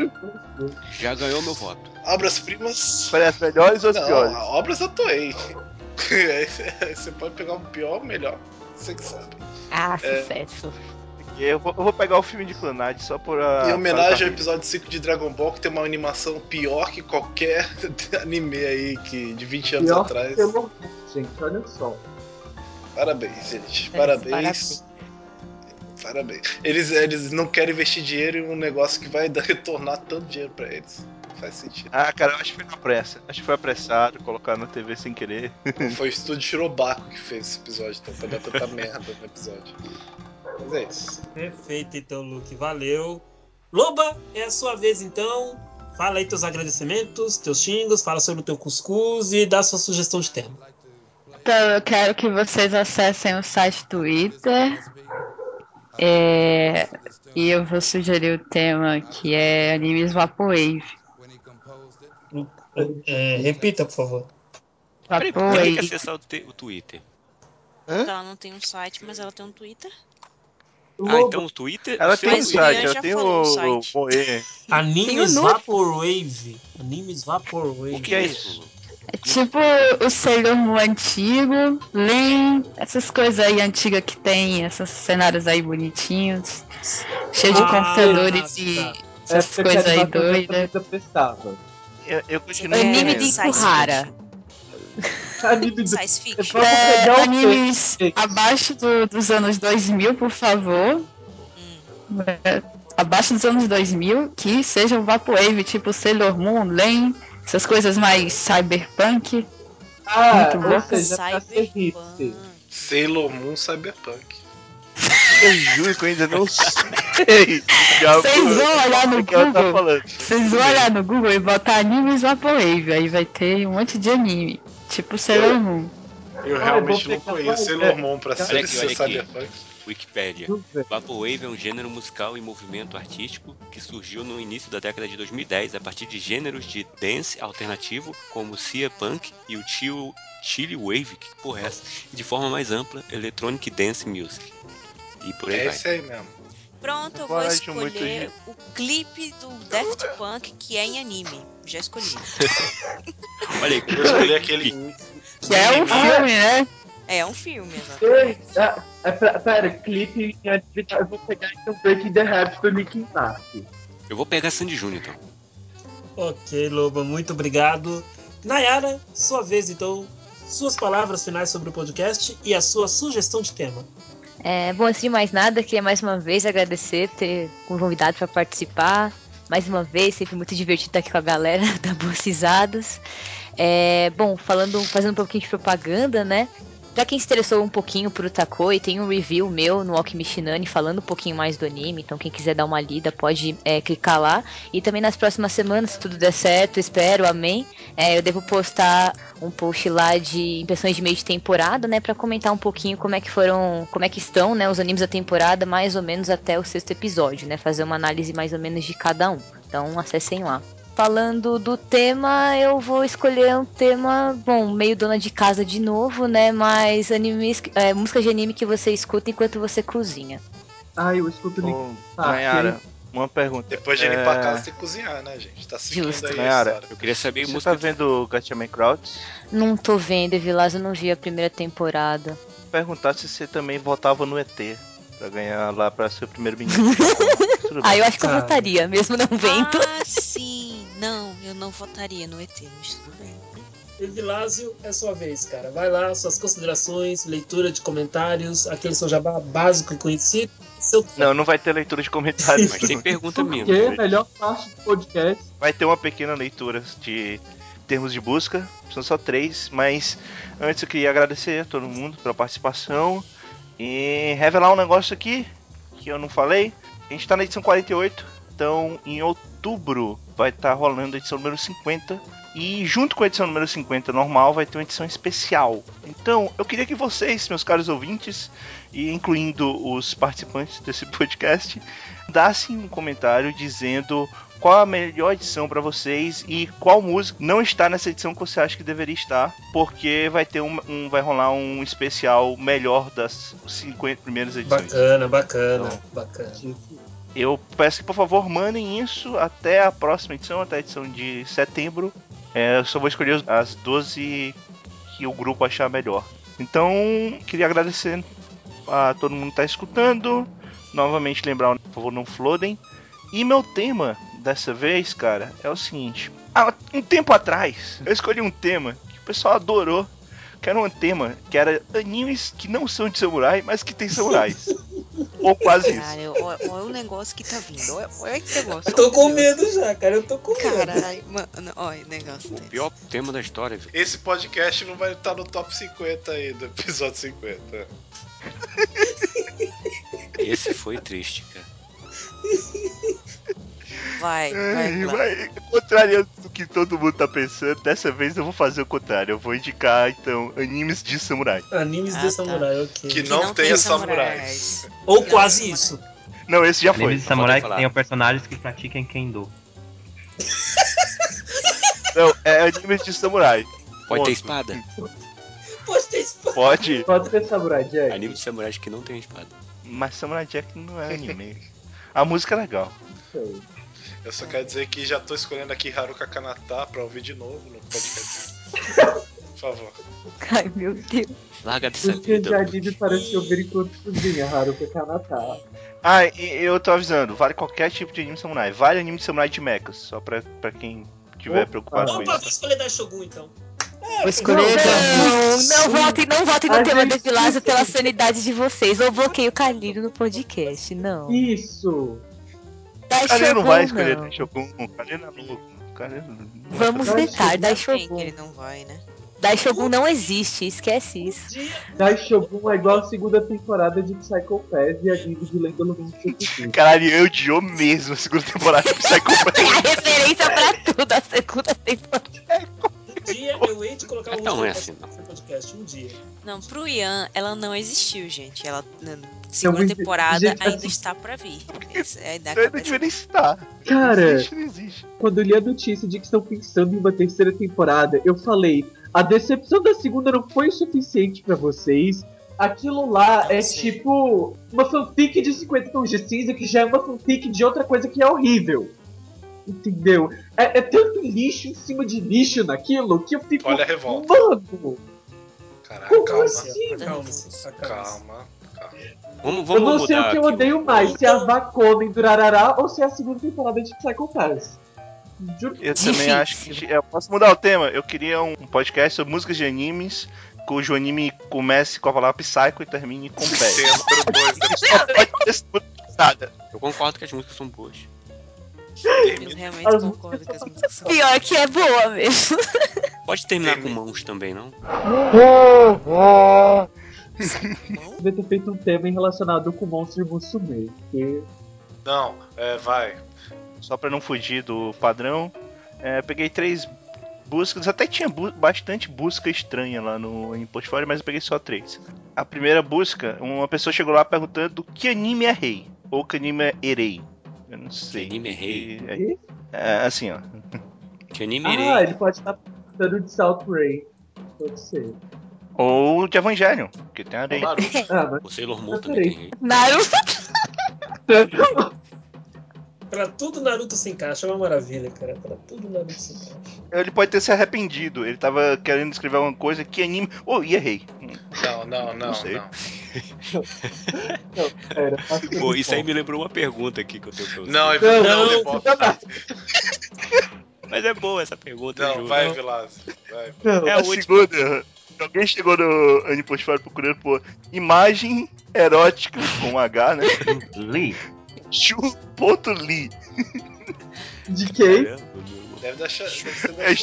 Já ganhou meu voto. obras primas. Parece melhores ou as Não, piores? obras da Toei. Você pode pegar o pior ou o melhor. Você que sabe. Ah, É. sucesso. Eu vou, eu vou pegar o filme de Clonade só por. a- Em homenagem ao para- episódio 5 de Dragon Ball, que tem uma animação pior que qualquer anime aí que, de 20 anos Pior atrás. pelo mundo, gente, olha só. Parabéns, gente. É, Parabéns. parabéns. Parabéns. Eles, eles não querem investir dinheiro em um negócio que vai retornar tanto dinheiro pra eles. Faz sentido. Ah, cara, eu acho que foi na pressa. Acho que foi apressado, colocar na TV sem querer. Foi o estúdio Shirobaco que fez esse episódio, então, pra dar tanta merda no episódio. Mas é isso. Perfeito, então, Luke. Valeu. Loba, é a sua vez, então. Fala aí teus agradecimentos, teus xingos, fala sobre o teu cuscuz e dá sua sugestão de tema. Então, eu quero que vocês acessem o site Twitter. É, e eu vou sugerir o tema que é animes Vaporwave. É, repita, por favor. Peraí, por que tem que acessar o, o Twitter? Ela não tem um site, mas ela tem um Twitter. Ah, então o Twitter. Ela tem um site, ela tem o, o Moe. Animes. Vaporwave. Animes Vaporwave. O que é isso? É tipo o Sailor Moon antigo, Len, essas coisas aí antigas que tem, esses cenários aí bonitinhos, cheio de Ah, computadores tá. e É essas coisas aí doidas. Eu, eu continuo Anime de entendendo. Anime do... Fiction. É, animes abaixo do- dos anos 2000, por favor. É, abaixo dos anos 2000, que sejam Vaporwave, tipo Sailor Moon, Len, essas coisas mais cyberpunk. Ah, Muito louco. seja, hipster. Sailor Moon Cyberpunk. Eu juro que eu ainda não sei. Vocês vão olhar no tá Google. Vocês vão olhar no Google e botar animes Vaporwave, aí vai ter um monte de anime, tipo Sailor Moon. Eu Ah, realmente não conheço Sailor. Moon pra ser. Cyberpunk. Eu ver. Vaporwave é um gênero musical e movimento artístico que surgiu no início da década de 2010 a partir de gêneros de dance alternativo como o Cia Punk e o Chill, Chili Wave, que porra é essa? E de forma mais ampla, Electronic Dance Music. E por aí É vai. esse aí mesmo. Pronto, eu vou escolher o clipe do Daft Punk que é em anime. Já escolhi. Olha aí, Eu escolhi aquele. Que é um filme, né? É um filme, exato. Ei, ah, é, Pera, clipe em atividade. Eu vou pegar então Breaking the Habit do Linkin Park. Eu vou pegar Sandy Júnior então. Ok, Loba, muito obrigado. Nayara, sua vez então. Suas palavras finais sobre o podcast e a sua sugestão de tema. É, bom, de mais nada, queria mais uma vez agradecer ter convidado para participar. Mais uma vez, sempre muito divertido estar aqui com a galera da Bolsizadas. É, bom, falando, fazendo um pouquinho de propaganda, né? Pra quem se interessou um pouquinho por Utakoi, tem um review meu no Alquimishinani falando um pouquinho mais do anime, então quem quiser dar uma lida pode é, clicar lá. E também nas próximas semanas, se tudo der certo, espero, amém, é, eu devo postar um post lá de impressões de meio de temporada, né, Pra comentar um pouquinho como é que foram, como é que estão, né, os animes da temporada, mais ou menos até o sexto episódio, né, fazer uma análise mais ou menos de cada um. Então acessem lá. Falando do tema, eu vou escolher um tema, bom, meio dona de casa de novo, né? Mas animes, é, música de anime que você escuta enquanto você cozinha. Ah, eu escuto Linkin Park. Nayara, uma pergunta. Depois de É, limpar a casa tem que cozinhar, né, gente? Tá seguindo Justo. aí Nayara. Eu queria saber Você música tá vendo Gatchaman Crowds? Não tô vendo, Vilas, eu não vi a primeira temporada. Perguntar se você também votava no ET pra ganhar lá pra ser o primeiro ministro. Tudo Ah, eu acho que eu votaria, mesmo não vendo. Ah, sim. Não, eu não votaria no ET, mas tudo bem. Evilásio, é sua vez, cara. Vai lá, suas considerações, leitura de comentários, aquele seu jabá básico e conhecido. Seu Não, não vai ter leitura de comentários. Mas tem pergunta mesmo. Porque melhor parte do podcast. Vai ter uma pequena leitura de termos de busca. São só três, mas antes eu queria agradecer a todo mundo pela participação e revelar um negócio aqui que eu não falei. A gente tá na edição 48, então em outubro vai estar rolando a edição número 50. E junto com a edição número 50 normal vai ter uma edição especial. Então eu queria que vocês, meus caros ouvintes, e incluindo os participantes desse podcast, dassem um comentário dizendo qual a melhor edição pra vocês e qual música não está nessa edição que você acha que deveria estar, porque vai ter um, um- vai rolar um especial melhor das 50 primeiras edições. Bacana, bacana, bacana. Eu peço que, por favor, mandem isso até a próxima edição, até a edição de setembro. É, eu só vou escolher as 12 que o grupo achar melhor. Então, queria agradecer a todo mundo que está escutando. Novamente lembrar, por favor, não flodem. E meu tema dessa vez, cara, é o seguinte. Há um tempo atrás, eu escolhi um tema que o pessoal adorou. Que era um tema que era animes que não são de samurai, mas que tem samurais. Ou quase isso. Cara, olha, olha o negócio que tá vindo. Olha, olha que negócio. Eu tô com medo já, cara. Eu tô com medo. Caralho, mano, olha o negócio. O pior tema da história, velho. Esse podcast não vai estar no top 50 aí do episódio 50. Esse foi triste, cara. Vai, vai, vai, contrariando do que todo mundo tá pensando, dessa vez eu vou fazer o contrário. Eu vou indicar, então, animes de samurai. Animes Ah, de tá. samurai, ok. Que não, tenha samurais. Ou quase isso. Não, esse já foi. Animes de samurai que tenham personagens que praticam Kendo. Não, é animes de samurai. Pode ter espada. Pode ter espada. Pode, Pode ter Samurai Jack. Anime de samurais que não tem espada. mas Samurai Jack não é anime. A música é legal. Sei. Eu só quero dizer que já tô escolhendo aqui Haruka Kanata pra ouvir de novo no podcast. Por favor. Ai, meu Deus. Larga dessa de vida. anime parecem ouvir enquanto cozinha, Haruka Kanata. Ah, e eu tô avisando, vale qualquer tipo de anime samurai. Vale anime de samurai de mechas, só pra, pra quem tiver Opa. preocupado com Opa, isso. vou escolher Daishogun então. Vou escolher. Não, não votem, não votem no tema gente- do pela sanidade de vocês. Eu bloqueio o Calírio no podcast, não. Isso! O cara não Shogun, vai escolher não. Shogun, o cara é louco. O é... Vamos Dai vetar, Shogun. Ele não vai, né? Dai Shogun não existe, esquece isso. Dai Shogun é igual a segunda temporada de Psycho Pass e anime de Lenda Lumen Suzuki. Caralho, eu odiou mesmo a segunda temporada de Psycho Pass. É a referência pra tudo, a segunda temporada. Um dia eu hei de colocar É um tão outro é assim, não. podcast. Um dia. Não, pro Ian, ela não existiu, gente. Ela, na segunda temporada, Gente, ainda assim- está pra vir. Essa é da cabeça devia nem citar. Cara, Não existe, não existe. quando eu li a notícia de que estão pensando em uma terceira temporada, eu falei: a decepção da segunda não foi o suficiente pra vocês. Aquilo lá Não é sei. tipo uma fanfic de 50 tons de cinza que já é uma fanfic de outra coisa que é horrível. Entendeu? É, é tanto lixo em cima de lixo naquilo que eu fico. Olha a revolta. Mano, Caraca, como calma. assim? Acalme-se. Calma. calma. Vamos, Eu vamos não sei o que eu odeio mais, se é a Vaconen do Rarará ou se é a segunda temporada de Psycho Pass. Juro Eu Difícil. também acho que. Eu posso mudar o tema? Eu queria um podcast sobre músicas de animes, cujo anime comece com a palavra Psycho e termine com pé. Tem a número 2 da Só pode ter segunda temporada. Eu concordo que as músicas são boas. Eu realmente As concordo com as músicas. são- Pior que é boa mesmo. Pode terminar com Termina. mãos também, não? Devia ter feito um tema relacionado com o Monstro Musume. Que... Não, é, vai. Só pra não fugir do padrão, é, peguei três buscas. Até tinha bu- bastante busca estranha lá no em portfólio, mas eu peguei só três. A primeira busca, uma pessoa chegou lá perguntando que anime é rei ou que anime é erei. Eu não sei. Anime é rei? É, é, assim, ó. Que anime Ah, irei. ele pode estar pensando de South Ray. Pode ser. Ou de Evangelho, que tem a rei. Ah, mas O Sailor Moon Ah, também tem rei. Naruto. Pra tudo Naruto se encaixa, é uma maravilha, cara. Pra tudo Naruto se encaixa. Ele pode ter se arrependido. Ele tava querendo escrever alguma coisa que anime. Oh, e errei. Não, não, não, Não sei. não. não, pera. Pô, isso aí me lembrou uma pergunta aqui que eu tenho pra você. Não, Não, não, não, Devolve. Mas é boa essa pergunta, Não, juro. vai, Vilas. Vai. Não, É a a última. segunda. Alguém chegou no Aniportfólio procurando por imagem erótica com H, né? Lee. Chu.li. De quem? Deve, deixar, deve da É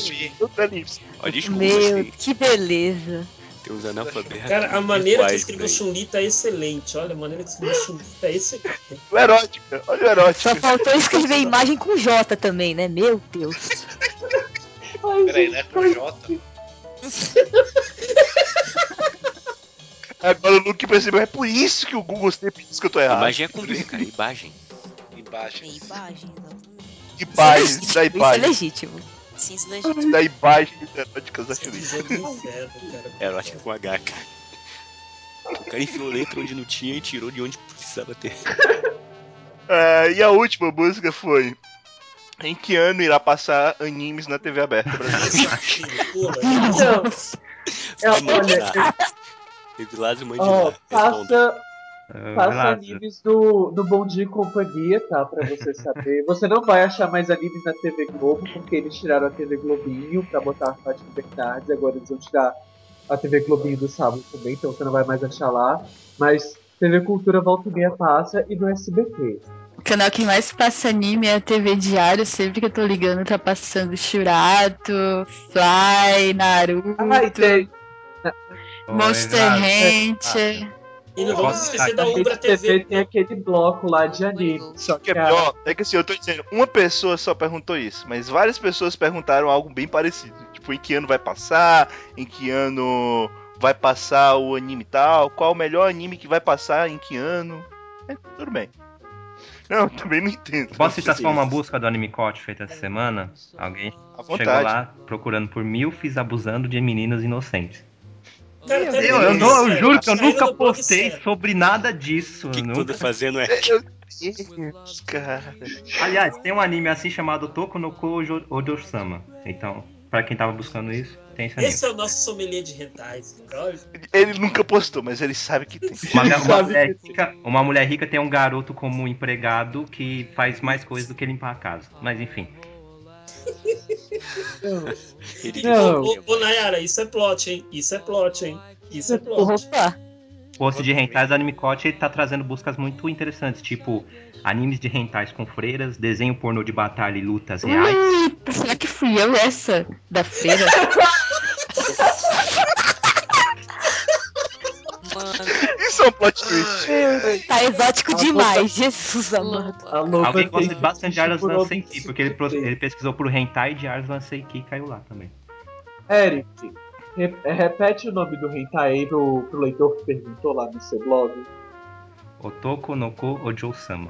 desculpa, Meu, que beleza. tem uns analfabetos. Cara, a maneira que escreveu. Chun-Li tá excelente. Olha, a maneira que escreveu Chun-Li tá excelente. O erótica. Olha o erótica. Só faltou escrever imagem com J também, né? Meu Deus. Ai, Peraí, gente, né? Com J. Agora o Luke percebeu. É por isso que o Google sempre diz que eu tô errado. Imagem é com B, cara. Imagem. É imagem, exatamente. imagens, Isso da é legítimo. Isso é imagem. legítimo. Sim, isso é legítimo. Da imagem eróticas, é inferno, cara. Erótica com H, cara. O cara enfiou letra onde não tinha e tirou de onde precisava ter. É, e a última música foi. Em que ano irá passar animes na TV aberta brasileira? Então, é, Vai olha, Teve Lázaro ó, Mandinar. Responda. passa, Ah, passa animes no, no Bom Dia e Companhia, tá? Pra você saber. Você não vai achar mais animes na TV Globo, porque eles tiraram a TV Globinho pra botar a Fátima Bernardes, agora eles vão tirar a TV Globinho do sábado também, então você não vai mais achar lá. Mas TV Cultura volta e meia passa e no SBT. O canal que mais passa anime é a TV Diário. Sempre que eu tô ligando, tá passando Shurato, Fly, Naruto, Ai, tem. Monster Exato. Hunter. E não vamos esquecer da A Umbra TV TV. tem aquele bloco lá de anime. Só que é pior, é que assim, eu tô dizendo, uma pessoa só perguntou isso, mas várias pessoas perguntaram algo bem parecido. Tipo, em que ano vai passar, em que ano vai passar o anime tal, qual o melhor anime que vai passar, em que ano. É, tudo bem. Não, também não entendo. Posso citar só uma busca do Anime Coach feita essa semana? Alguém chegou lá procurando por milfis abusando de meninas inocentes. Eu, não- eu juro que eu nunca postei sobre nada disso. O que, que nunca. anda fazendo é. Deus, cara. Aliás, tem um anime assim chamado Toku no Ko Ojo- Ojo-sama. Então, pra quem tava buscando isso, tem esse anime. Esse é o nosso sommelier de rentais. Ele nunca postou, mas ele sabe que tem. Uma, uma mulher rica, uma mulher rica tem um garoto como empregado que faz mais coisas do que limpar a casa. Mas enfim. Ele Não. Ô, ô, ô, Nayara, isso é plot, hein? Isso é plot, hein? Isso é plot. Opa! O post de rentais do Anime Coach tá trazendo buscas muito interessantes, tipo animes de rentais com freiras, desenho pornô de batalha e lutas reais. Eita, será que fui eu essa da feira? Isso é um plot twist. Tá exótico A demais, Jesus amado. Alguém gosta tem bastante de Aras Van Seiki, porque ele, pro- ele pesquisou por hentai de Aras Van Seiki e caiu lá também. Eric, é, repete o nome do hentai aí pro, pro leitor que perguntou lá no seu blog. Otoko no Ko Ojo-sama.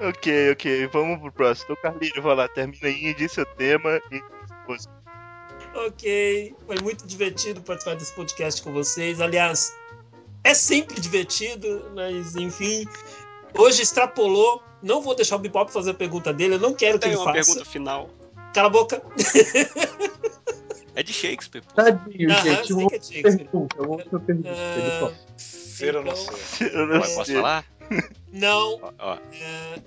Ok, ok, vamos pro próximo. Então, Carlinhos, vai lá, termina aí, diz seu tema e. Ok, foi muito divertido participar desse podcast com vocês. Aliás, é sempre divertido, mas enfim. Hoje extrapolou. Não vou deixar o Bebop fazer a pergunta dele, eu não quero que Tem ele uma faça. pergunta final. Cala a boca. É de Shakespeare, pô. Tadinho, Aham, gente. Uma que é Shakespeare. pergunta, uma outra pergunta. Ah, Ele fala. Ser ou não Então- ser? Eu não Posso sei. falar? Não, Ó, ó, É,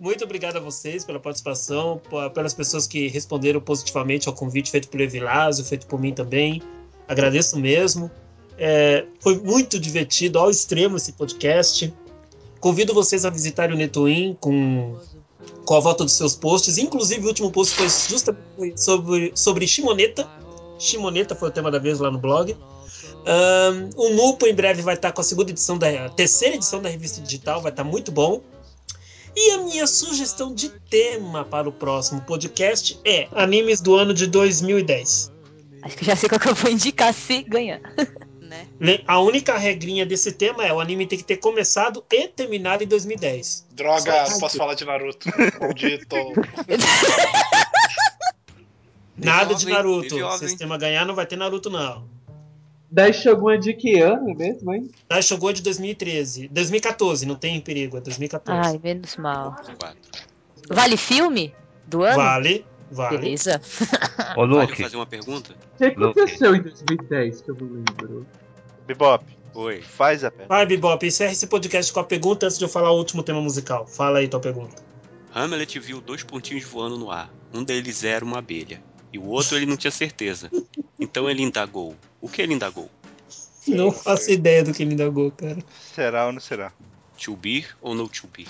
muito obrigado a vocês pela participação, pelas pessoas que responderam positivamente ao convite feito por Evilásio, feito por mim também. Agradeço mesmo. É, foi muito divertido ao extremo esse podcast. Convido vocês a visitarem o Netwin com, com a volta dos seus posts. Inclusive, o último post foi justamente sobre, sobre Shimoneta. Shimoneta foi o tema da vez lá no blog. Ahn, o Nupo em breve vai estar com a segunda edição da terceira edição da revista digital, vai estar muito bom. E a minha sugestão de tema para o próximo podcast é animes do ano de 2010. Acho que já sei qual que eu vou indicar se ganhar. né? Le- A única regrinha desse tema é o anime tem que ter começado e terminado em 2010. Droga, posso falar de Naruto. Maldito. Nada de Naruto. Se ordem. esse tema ganhar, não vai ter Naruto, não. 10 Shogun é de que ano mesmo, hein? Da Shogun é de 2013. 2014, não tem perigo, é 2014. Ai, menos mal. Vale filme do ano? Vale, vale. Beleza. Ô, Vale Luke, fazer uma pergunta? O que aconteceu em 2010 que eu não lembro? Bebop, Oi. faz a pergunta. Vai, Bebop, encerra esse podcast com a pergunta antes de eu falar o último tema musical. Fala aí tua pergunta. Hamlet viu dois pontinhos voando no ar. Um deles era uma abelha. E o outro ele não tinha certeza. Então ele indagou. O que ele indagou? Não faço ideia do que ele indagou, cara. Será ou não será? To be ou no to be?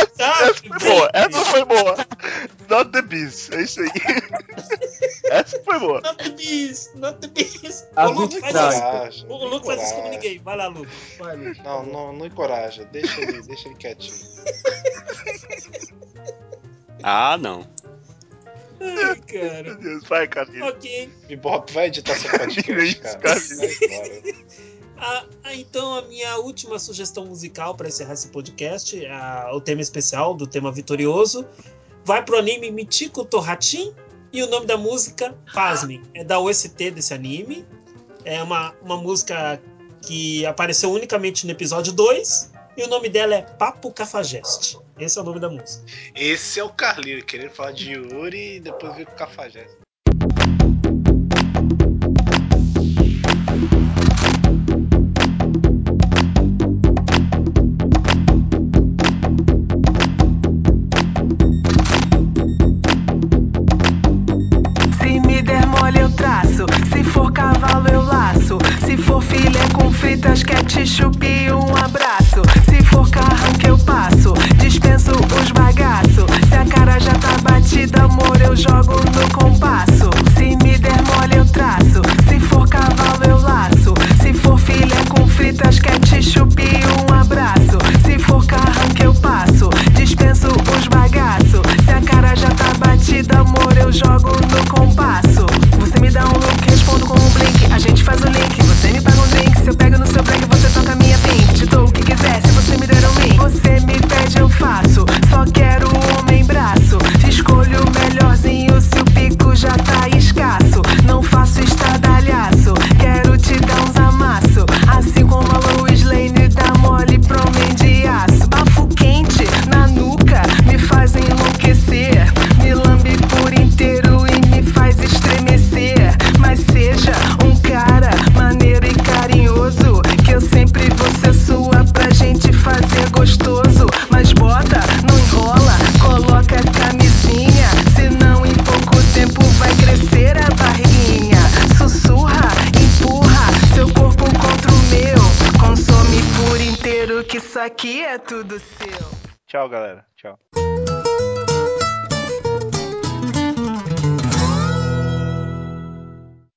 Catar! Essa foi boa, essa foi boa. Not the Beast, é isso aí. Essa foi boa. Not the beast, not the beast. A Ô, Luke, faz isso. O Luke faz isso como ninguém. Vai lá, Luke. Vai, Luke. Não, não, não encoraja. Deixa ele, deixa ele quietinho. Ah, não. Ai, cara. Meu Deus, vai, Carlinhos. Ok. Bebop, vai editar seu podcast, cara. Vai embora. Ah, ah, então, a minha última sugestão musical para encerrar esse podcast, ah, o tema especial do tema vitorioso, vai pro anime Michiko Tohatin e o nome da música, pasmem, é da OST desse anime. É uma, uma música que apareceu unicamente no episódio 2 e o nome dela é Papo Cafajeste. Esse é o nome da música. Esse é o Carlinho, querendo falar de Yuri e depois vir com o Cafajeste. Laço, se for filé com fritas, ketchup e um abraço, se for carranca eu passo, dispenso os bagaço, se a cara já tá batida, amor eu jogo no compasso. Tudo seu. Tchau, galera. Tchau.